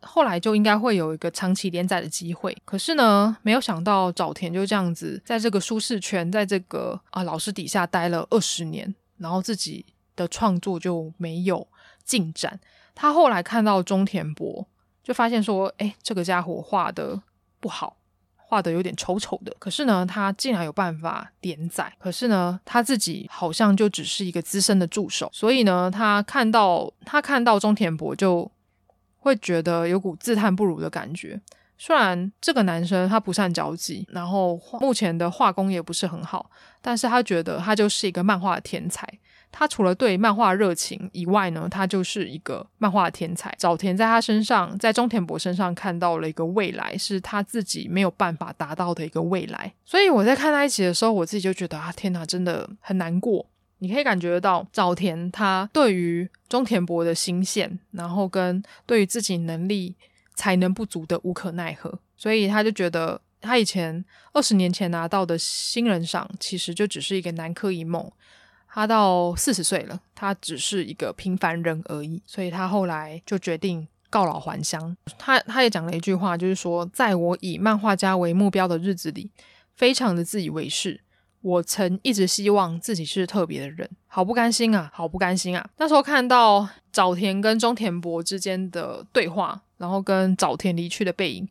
后来就应该会有一个长期连载的机会，可是呢，没有想到早田就这样子在这个舒适圈，在这个啊老师底下待了二十年，然后自己的创作就没有进展。他后来看到中田博，就发现说，哎，这个家伙画的不好，画的有点丑丑的。可是呢，他竟然有办法连载。可是呢，他自己好像就只是一个资深的助手，所以呢，他看到他看到中田博就。会觉得有股自叹不如的感觉。虽然这个男生他不善交际，然后目前的画工也不是很好，但是他觉得他就是一个漫画天才。他除了对漫画热情以外呢，他就是一个漫画天才。早田在他身上，在中田博身上看到了一个未来，是他自己没有办法达到的一个未来。所以我在看那一集的时候，我自己就觉得啊，天哪，真的很难过。你可以感觉得到早田他对于中田博的新线，然后跟对于自己能力才能不足的无可奈何，所以他就觉得他以前二十年前拿到的新人赏其实就只是一个南柯一梦。他到四十岁了，他只是一个平凡人而已，所以他后来就决定告老还乡。他他也讲了一句话，就是说，在我以漫画家为目标的日子里，非常的自以为是。我曾一直希望自己是特别的人，好不甘心啊，好不甘心啊！那时候看到早田跟中田博之间的对话，然后跟早田离去的背影，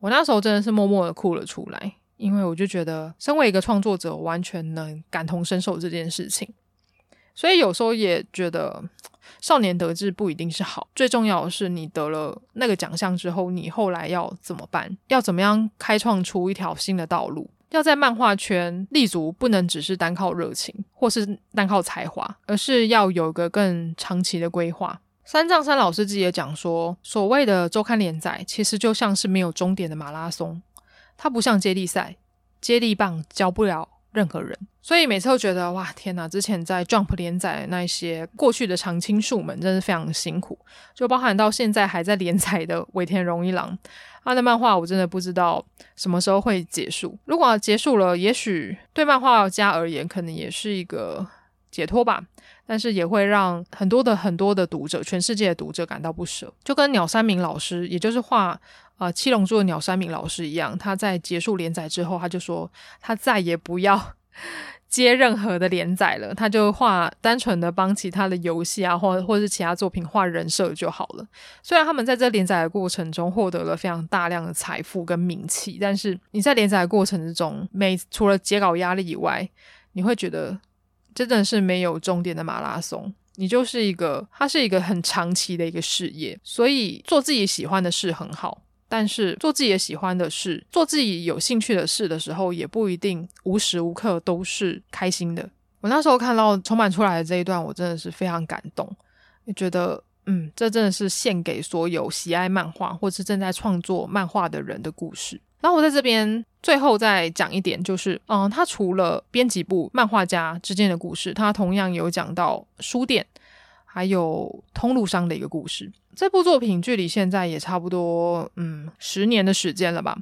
我那时候真的是默默的哭了出来，因为我就觉得，身为一个创作者，完全能感同身受这件事情。所以有时候也觉得，少年得志不一定是好，最重要的是你得了那个奖项之后，你后来要怎么办？要怎么样开创出一条新的道路？要在漫画圈立足，不能只是单靠热情或是单靠才华，而是要有个更长期的规划。三藏山老师自己也讲说，所谓的周刊连载，其实就像是没有终点的马拉松，它不像接力赛，接力棒教不了任何人。所以每次都觉得哇，天哪！之前在 Jump 连载那些过去的常青树们，真是非常辛苦，就包含到现在还在连载的尾田荣一郎。他的漫画我真的不知道什么时候会结束。如果结束了，也许对漫画家而言，可能也是一个解脱吧。但是也会让很多的很多的读者，全世界的读者感到不舍。就跟鸟山明老师，也就是画呃《七龙珠》的鸟山明老师一样，他在结束连载之后，他就说他再也不要。接任何的连载了，他就画单纯的帮其他的游戏啊，或或者是其他作品画人设就好了。虽然他们在这连载的过程中获得了非常大量的财富跟名气，但是你在连载的过程之中，每除了截稿压力以外，你会觉得真的是没有终点的马拉松。你就是一个，它是一个很长期的一个事业，所以做自己喜欢的事很好。但是做自己也喜欢的事，做自己有兴趣的事的时候，也不一定无时无刻都是开心的。我那时候看到重版出来的这一段，我真的是非常感动，也觉得，嗯，这真的是献给所有喜爱漫画或是正在创作漫画的人的故事。然后我在这边最后再讲一点，就是，嗯，他除了编辑部漫画家之间的故事，他同样有讲到书店还有通路商的一个故事。这部作品距离现在也差不多，嗯，十年的时间了吧。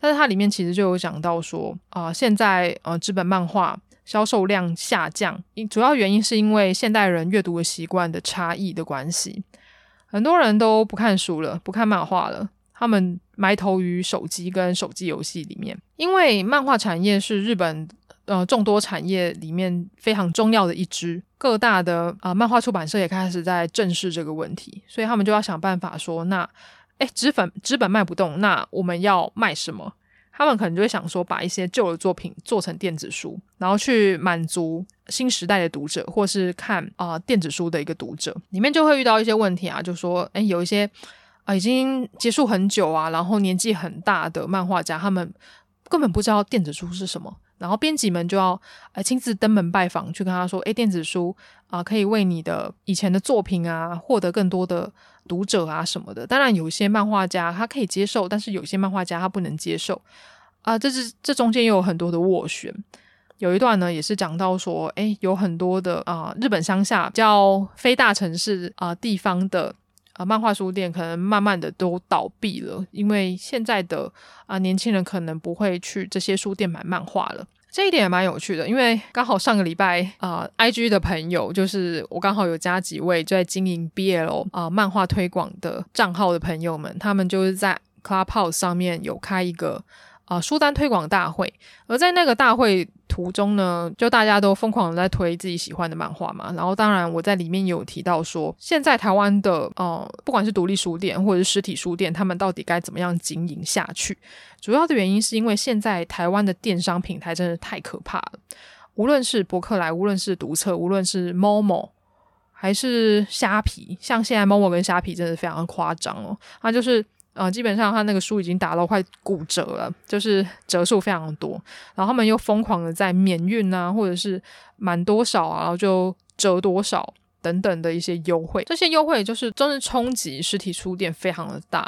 但是它里面其实就有讲到说，啊、呃，现在呃，纸本漫画销售量下降，主要原因是因为现代人阅读的习惯的差异的关系。很多人都不看书了，不看漫画了，他们埋头于手机跟手机游戏里面。因为漫画产业是日本。呃，众多产业里面非常重要的一支，各大的啊、漫画出版社也开始在正视这个问题，所以他们就要想办法说，那，诶，纸本纸本卖不动，那我们要卖什么？他们可能就会想说，把一些旧的作品做成电子书，然后去满足新时代的读者，或是看啊、电子书的一个读者，里面就会遇到一些问题啊，就说，诶，有一些啊、已经结束很久啊，然后年纪很大的漫画家，他们根本不知道电子书是什么。然后编辑们就要呃亲自登门拜访，去跟他说：“诶，电子书啊、可以为你的以前的作品啊获得更多的读者啊什么的。当然，有些漫画家他可以接受，但是有些漫画家他不能接受啊、这是这中间又有很多的斡旋。有一段呢，也是讲到说，诶，有很多的啊、日本乡下叫非大城市啊、地方的。”啊，漫画书店可能慢慢的都倒闭了，因为现在的啊年轻人可能不会去这些书店买漫画了。这一点也蛮有趣的，因为刚好上个礼拜啊，IG 的朋友就是我刚好有加几位在经营 BL 啊漫画推广的账号的朋友们，他们就是在 Clubhouse 上面有开一个。啊，书单推广大会，而在那个大会途中呢，就大家都疯狂的在推自己喜欢的漫画嘛。然后，当然我在里面有提到说，现在台湾的呃，不管是独立书店或者是实体书店，他们到底该怎么样经营下去？主要的原因是因为现在台湾的电商平台真的太可怕了，无论是博客来，无论是读册，无论是 Momo，还是虾皮，像现在 Momo 跟虾皮真的非常夸张哦，它就是。呃，基本上他那个书已经打到快骨折了，就是折数非常多。然后他们又疯狂的在免运啊，或者是满多少啊，然后就折多少等等的一些优惠。这些优惠就是真的冲击实体书店非常的大。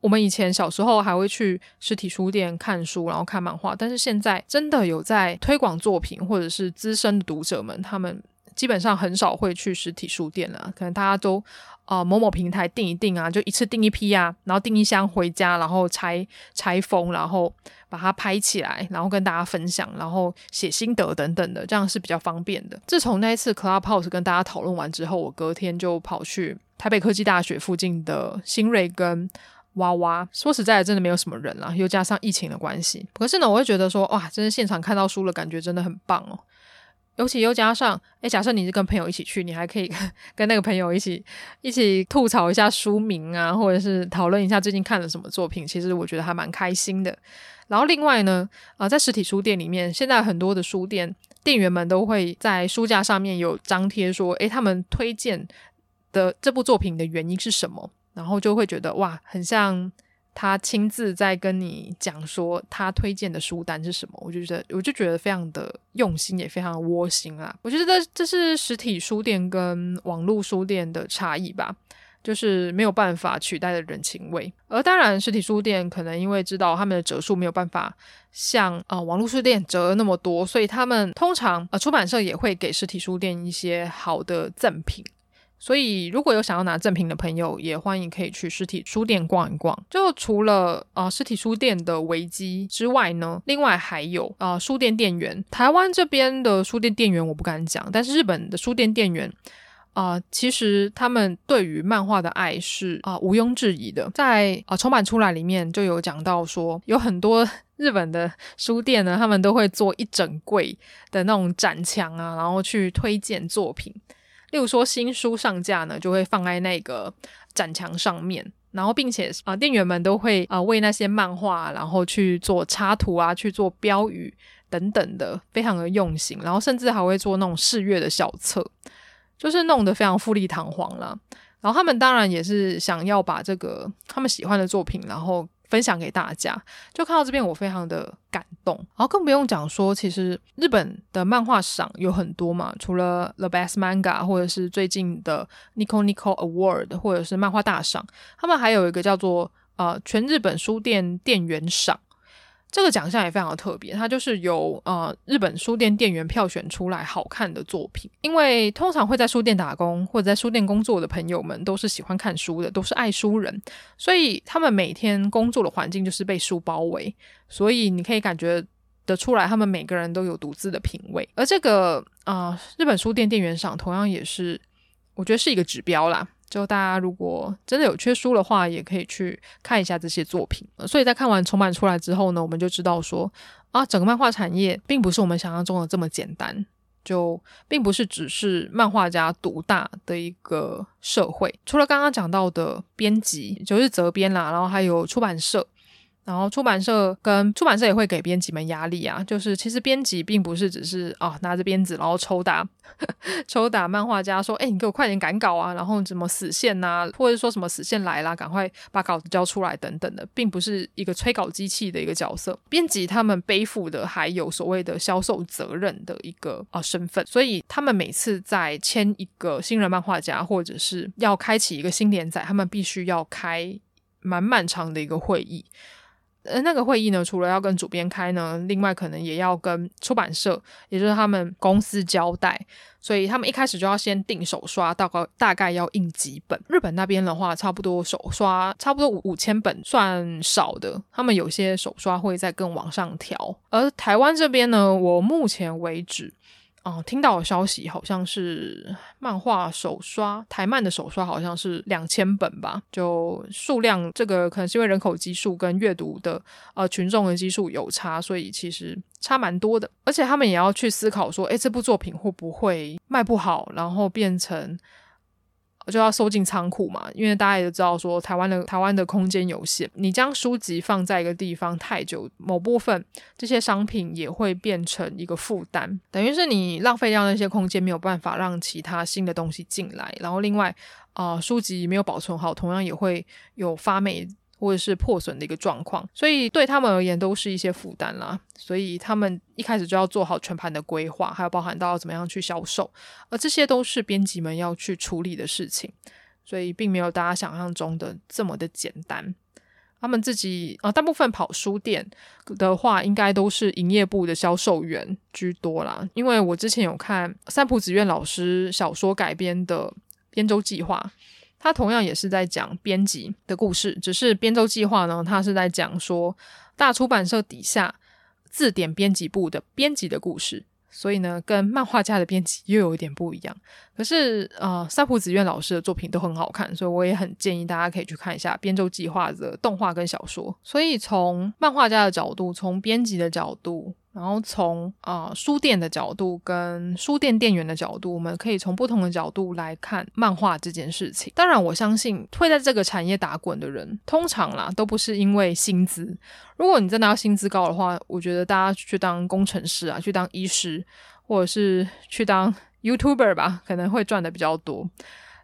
我们以前小时候还会去实体书店看书，然后看漫画，但是现在真的有在推广作品，或者是资深的读者们，他们基本上很少会去实体书店了，可能大家都。啊、某某平台订一订啊，就一次订一批啊，然后订一箱回家，然后拆拆封，然后把它拍起来，然后跟大家分享，然后写心得等等的，这样是比较方便的。自从那一次 Clubhouse 跟大家讨论完之后，我隔天就跑去台北科技大学附近的新锐跟哇哇，说实在的，真的没有什么人啦，又加上疫情的关系。可是呢，我会觉得说，哇，真的现场看到书的感觉真的很棒哦。尤其又加上，诶，假设你是跟朋友一起去，你还可以 跟那个朋友一起一起吐槽一下书名啊，或者是讨论一下最近看了什么作品。其实我觉得还蛮开心的。然后另外呢，啊、在实体书店里面，现在很多的书店店员们都会在书架上面有张贴说，诶，他们推荐的这部作品的原因是什么？然后就会觉得哇，很像。他亲自在跟你讲说他推荐的书单是什么，我就觉得我就觉得非常的用心，也非常的窝心啊。我觉得这是实体书店跟网络书店的差异吧，就是没有办法取代的人情味。而当然，实体书店可能因为知道他们的折数没有办法像啊、网络书店折那么多，所以他们通常呃出版社也会给实体书店一些好的赠品。所以，如果有想要拿赠品的朋友，也欢迎可以去实体书店逛一逛。就除了啊、实体书店的危机之外呢，另外还有啊、书店店员。台湾这边的书店店员我不敢讲，但是日本的书店店员啊、其实他们对于漫画的爱是啊、毋庸置疑的。在啊重版出来里面就有讲到说，有很多 日本的书店呢，他们都会做一整柜的那种展墙啊，然后去推荐作品。例如说新书上架呢，就会放在那个展墙上面，然后并且啊、店员们都会啊、呃、为那些漫画，然后去做插图啊，去做标语等等的，非常的用心，然后甚至还会做那种试阅的小册，就是弄得非常富丽堂皇啦。然后他们当然也是想要把这个他们喜欢的作品，然后。分享给大家，就看到这边我非常的感动，然后更不用讲说，其实日本的漫画赏有很多嘛，除了 The Best Manga 或者是最近的 Nico Nico Award 或者是漫画大赏，他们还有一个叫做呃全日本书店店员赏。这个奖项也非常的特别，它就是由呃日本书店店员票选出来好看的作品。因为通常会在书店打工或者在书店工作的朋友们都是喜欢看书的，都是爱书人，所以他们每天工作的环境就是被书包围，所以你可以感觉得出来，他们每个人都有独自的品味。而这个啊、日本书店店员赏同样也是，我觉得是一个指标啦。就大家如果真的有缺书的话，也可以去看一下这些作品。所以在看完重版出来之后呢，我们就知道说啊，整个漫画产业并不是我们想象中的这么简单，就并不是只是漫画家独大的一个社会。除了刚刚讲到的编辑，就是责编啦，然后还有出版社。然后出版社跟出版社也会给编辑们压力啊，就是其实编辑并不是只是啊拿着鞭子然后抽打呵呵 抽打漫画家说，哎，你给我快点赶稿啊，然后怎么死线呐、啊，或者说什么死线来啦，赶快把稿子交出来等等的，并不是一个催稿机器的一个角色。编辑他们背负的还有所谓的销售责任的一个啊身份，所以他们每次在签一个新人漫画家或者是要开启一个新连载，他们必须要开蛮漫长的一个会议。呃，那个会议呢，除了要跟主编开呢，另外可能也要跟出版社，也就是他们公司交代，所以他们一开始就要先定手刷，大概大概要印几本。日本那边的话，差不多手刷差不多五五千本算少的，他们有些手刷会再更往上调。而台湾这边呢，我目前为止。哦、听到的消息好像是漫画手刷台漫的手刷好像是两千本吧，就数量这个可能是因为人口基数跟阅读的呃群众的基数有差，所以其实差蛮多的。而且他们也要去思考说，诶，这部作品会不会卖不好，然后变成。就要收进仓库嘛，因为大家也知道说台湾的台湾的空间有限，你将书籍放在一个地方太久，某部分这些商品也会变成一个负担，等于是你浪费掉那些空间，没有办法让其他新的东西进来，然后另外啊、书籍没有保存好，同样也会有发霉。或者是破损的一个状况，所以对他们而言都是一些负担啦。所以他们一开始就要做好全盘的规划，还有包含到怎么样去销售，而这些都是编辑们要去处理的事情。所以并没有大家想象中的这么的简单。他们自己啊、大部分跑书店的话，应该都是营业部的销售员居多啦。因为我之前有看三浦紫苑老师小说改编的《编舟计划》。他同样也是在讲编辑的故事，只是编舟计划呢，他是在讲说大出版社底下字典编辑部的编辑的故事，所以呢，跟漫画家的编辑又有一点不一样。可是，呃，三浦紫苑老师的作品都很好看，所以我也很建议大家可以去看一下编舟计划的动画跟小说。所以，从漫画家的角度，从编辑的角度。然后从啊、书店的角度跟书店店员的角度，我们可以从不同的角度来看漫画这件事情。当然，我相信会在这个产业打滚的人，通常啦都不是因为薪资。如果你真的要薪资高的话，我觉得大家去当工程师啊，去当医师，或者是去当 YouTuber 吧，可能会赚的比较多。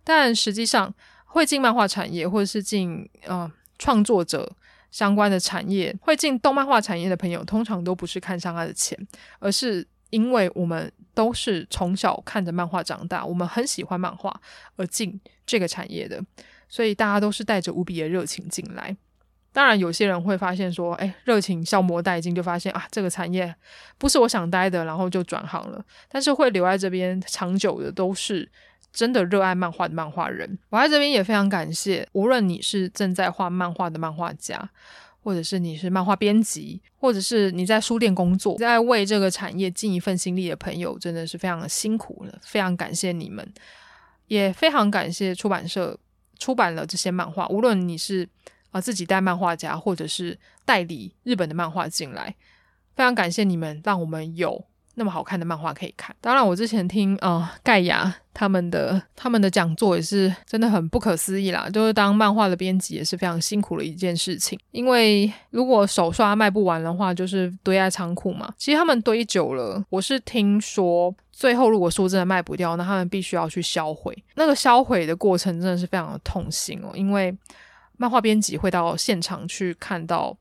但实际上，会进漫画产业或者是进啊、创作者。相关的产业会进动漫画产业的朋友，通常都不是看上他的钱，而是因为我们都是从小看着漫画长大，我们很喜欢漫画而进这个产业的，所以大家都是带着无比的热情进来。当然，有些人会发现说，哎，热情消磨殆尽，就发现啊，这个产业不是我想待的，然后就转行了。但是会留在这边长久的，都是。真的热爱漫画的漫画人，我在这边也非常感谢。无论你是正在画漫画的漫画家，或者是你是漫画编辑，或者是你在书店工作，在为这个产业尽一份心力的朋友，真的是非常的辛苦了。非常感谢你们，也非常感谢出版社出版了这些漫画。无论你是啊、自己带漫画家，或者是代理日本的漫画进来，非常感谢你们，让我们有。那么好看的漫画可以看。当然，我之前听呃盖亚他们的他们的讲座也是真的很不可思议啦。就是当漫画的编辑也是非常辛苦的一件事情，因为如果手刷卖不完的话，就是堆在仓库嘛。其实他们堆久了，我是听说最后如果书真的卖不掉，那他们必须要去销毁。那个销毁的过程真的是非常的痛心哦，因为漫画编辑会到现场去看到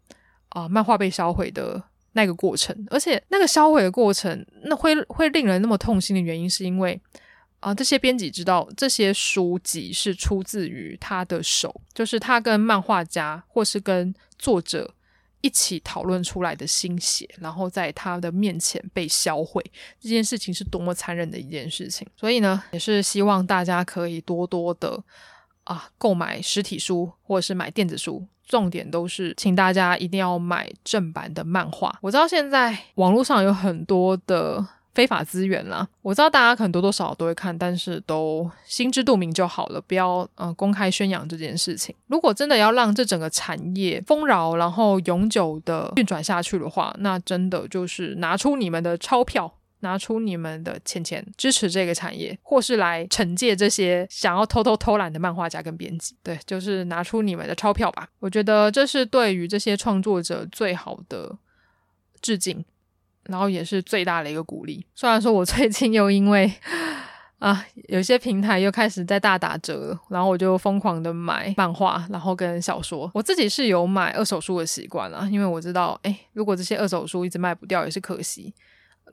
啊、漫画被销毁的。那个过程，而且那个销毁的过程，那会会令人那么痛心的原因，是因为啊、这些编辑知道这些书籍是出自于他的手，就是他跟漫画家或是跟作者一起讨论出来的心血，然后在他的面前被销毁，这件事情是多么残忍的一件事情。所以呢，也是希望大家可以多多的啊购买实体书，或者是买电子书。重点都是，请大家一定要买正版的漫画。我知道现在网络上有很多的非法资源啦，我知道大家可能多多少少都会看，但是都心知肚明就好了，不要呃公开宣扬这件事情。如果真的要让这整个产业丰饶，然后永久的运转下去的话，那真的就是拿出你们的钞票。拿出你们的钱钱支持这个产业，或是来惩戒这些想要偷偷偷懒的漫画家跟编辑。对，就是拿出你们的钞票吧。我觉得这是对于这些创作者最好的致敬，然后也是最大的一个鼓励。虽然说我最近又因为啊，有些平台又开始在大打折，然后我就疯狂的买漫画，然后跟小说。我自己是有买二手书的习惯啦，因为我知道，诶，如果这些二手书一直卖不掉，也是可惜。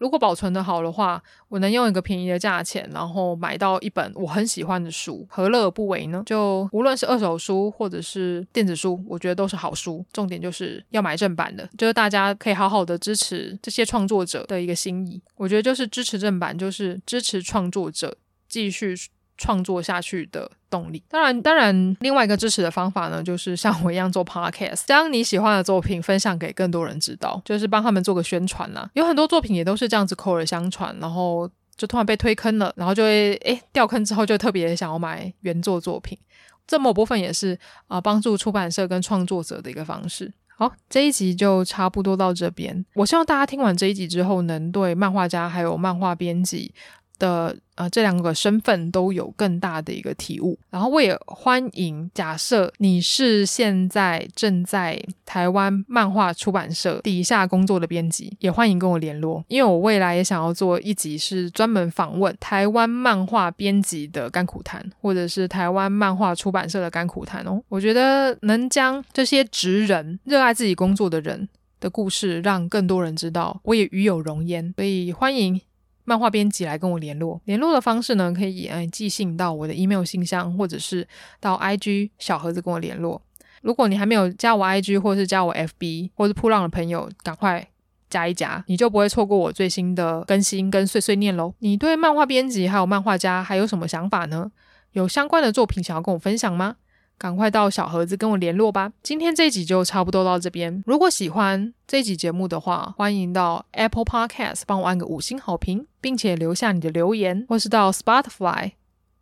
如果保存的好的话，我能用一个便宜的价钱，然后买到一本我很喜欢的书，何乐而不为呢？就无论是二手书或者是电子书，我觉得都是好书。重点就是要买正版的，就是大家可以好好的支持这些创作者的一个心意。我觉得就是支持正版，就是支持创作者继续。创作下去的动力。当然，当然，另外一个支持的方法呢，就是像我一样做 podcast，将你喜欢的作品分享给更多人知道，就是帮他们做个宣传啦。有很多作品也都是这样子口耳相传，然后就突然被推坑了，然后就会诶掉坑之后就特别想要买原作作品。这某部分也是啊，帮助出版社跟创作者的一个方式。好，这一集就差不多到这边。我希望大家听完这一集之后，能对漫画家还有漫画编辑的呃，这两个身份都有更大的一个体悟，然后我也欢迎，假设你是现在正在台湾漫画出版社底下工作的编辑，也欢迎跟我联络，因为我未来也想要做一集是专门访问台湾漫画编辑的甘苦谈，或者是台湾漫画出版社的甘苦谈哦。我觉得能将这些职人、热爱自己工作的人的故事让更多人知道，我也与有荣焉，所以欢迎。漫画编辑来跟我联络，联络的方式呢，可以嗯寄信到我的 email 信箱，或者是到 IG 小盒子跟我联络。如果你还没有加我 IG 或是加我 FB 或是噗浪的朋友，赶快加一加，你就不会错过我最新的更新跟碎碎念喽。你对漫画编辑还有漫画家还有什么想法呢？有相关的作品想要跟我分享吗？赶快到小盒子跟我联络吧。今天这一集就差不多到这边。如果喜欢这集节目的话，欢迎到 Apple Podcast 帮我按个五星好评，并且留下你的留言，或是到 Spotify。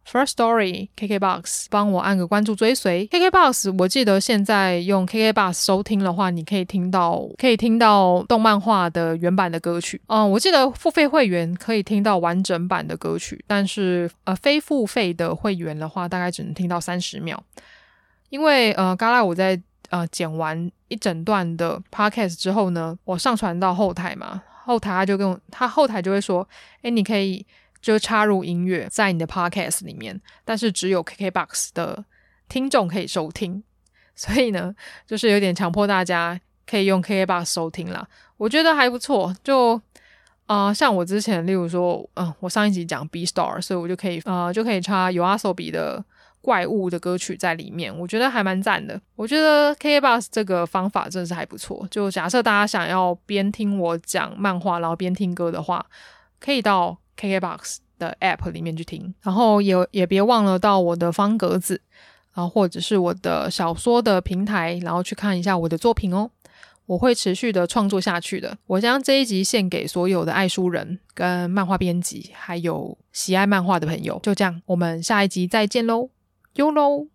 First Story、KKBOX，帮我按个关注追随。KKBOX，我记得现在用 KKBOX 收听的话，你可以听到可以听到动漫画的原版的歌曲。嗯，我记得付费会员可以听到完整版的歌曲，但是呃非付费的会员的话，大概只能听到三十秒。因为呃，嘎拉我在呃剪完一整段的 Podcast 之后呢，我上传到后台嘛，后台他就跟我他后台就会说，诶，你可以。就插入音乐在你的 podcast 里面，但是只有 KKBOX 的听众可以收听，所以呢，就是有点强迫大家可以用 KKBOX 收听啦。我觉得还不错，就啊、像我之前，例如说，嗯、我上一集讲 B Star，所以我就可以呃，就可以插 YOASOBI 的怪物的歌曲在里面，我觉得还蛮赞的。我觉得 KKBOX 这个方法真的是还不错。就假设大家想要边听我讲漫画，然后边听歌的话，可以到。KKBOX 的 App 里面去听，然后也也别忘了到我的方格子，然后或者是我的小说的平台，然后去看一下我的作品哦。我会持续的创作下去的。我将这一集献给所有的爱书人、跟漫画编辑，还有喜爱漫画的朋友。就这样，我们下一集再见喽，哟喽。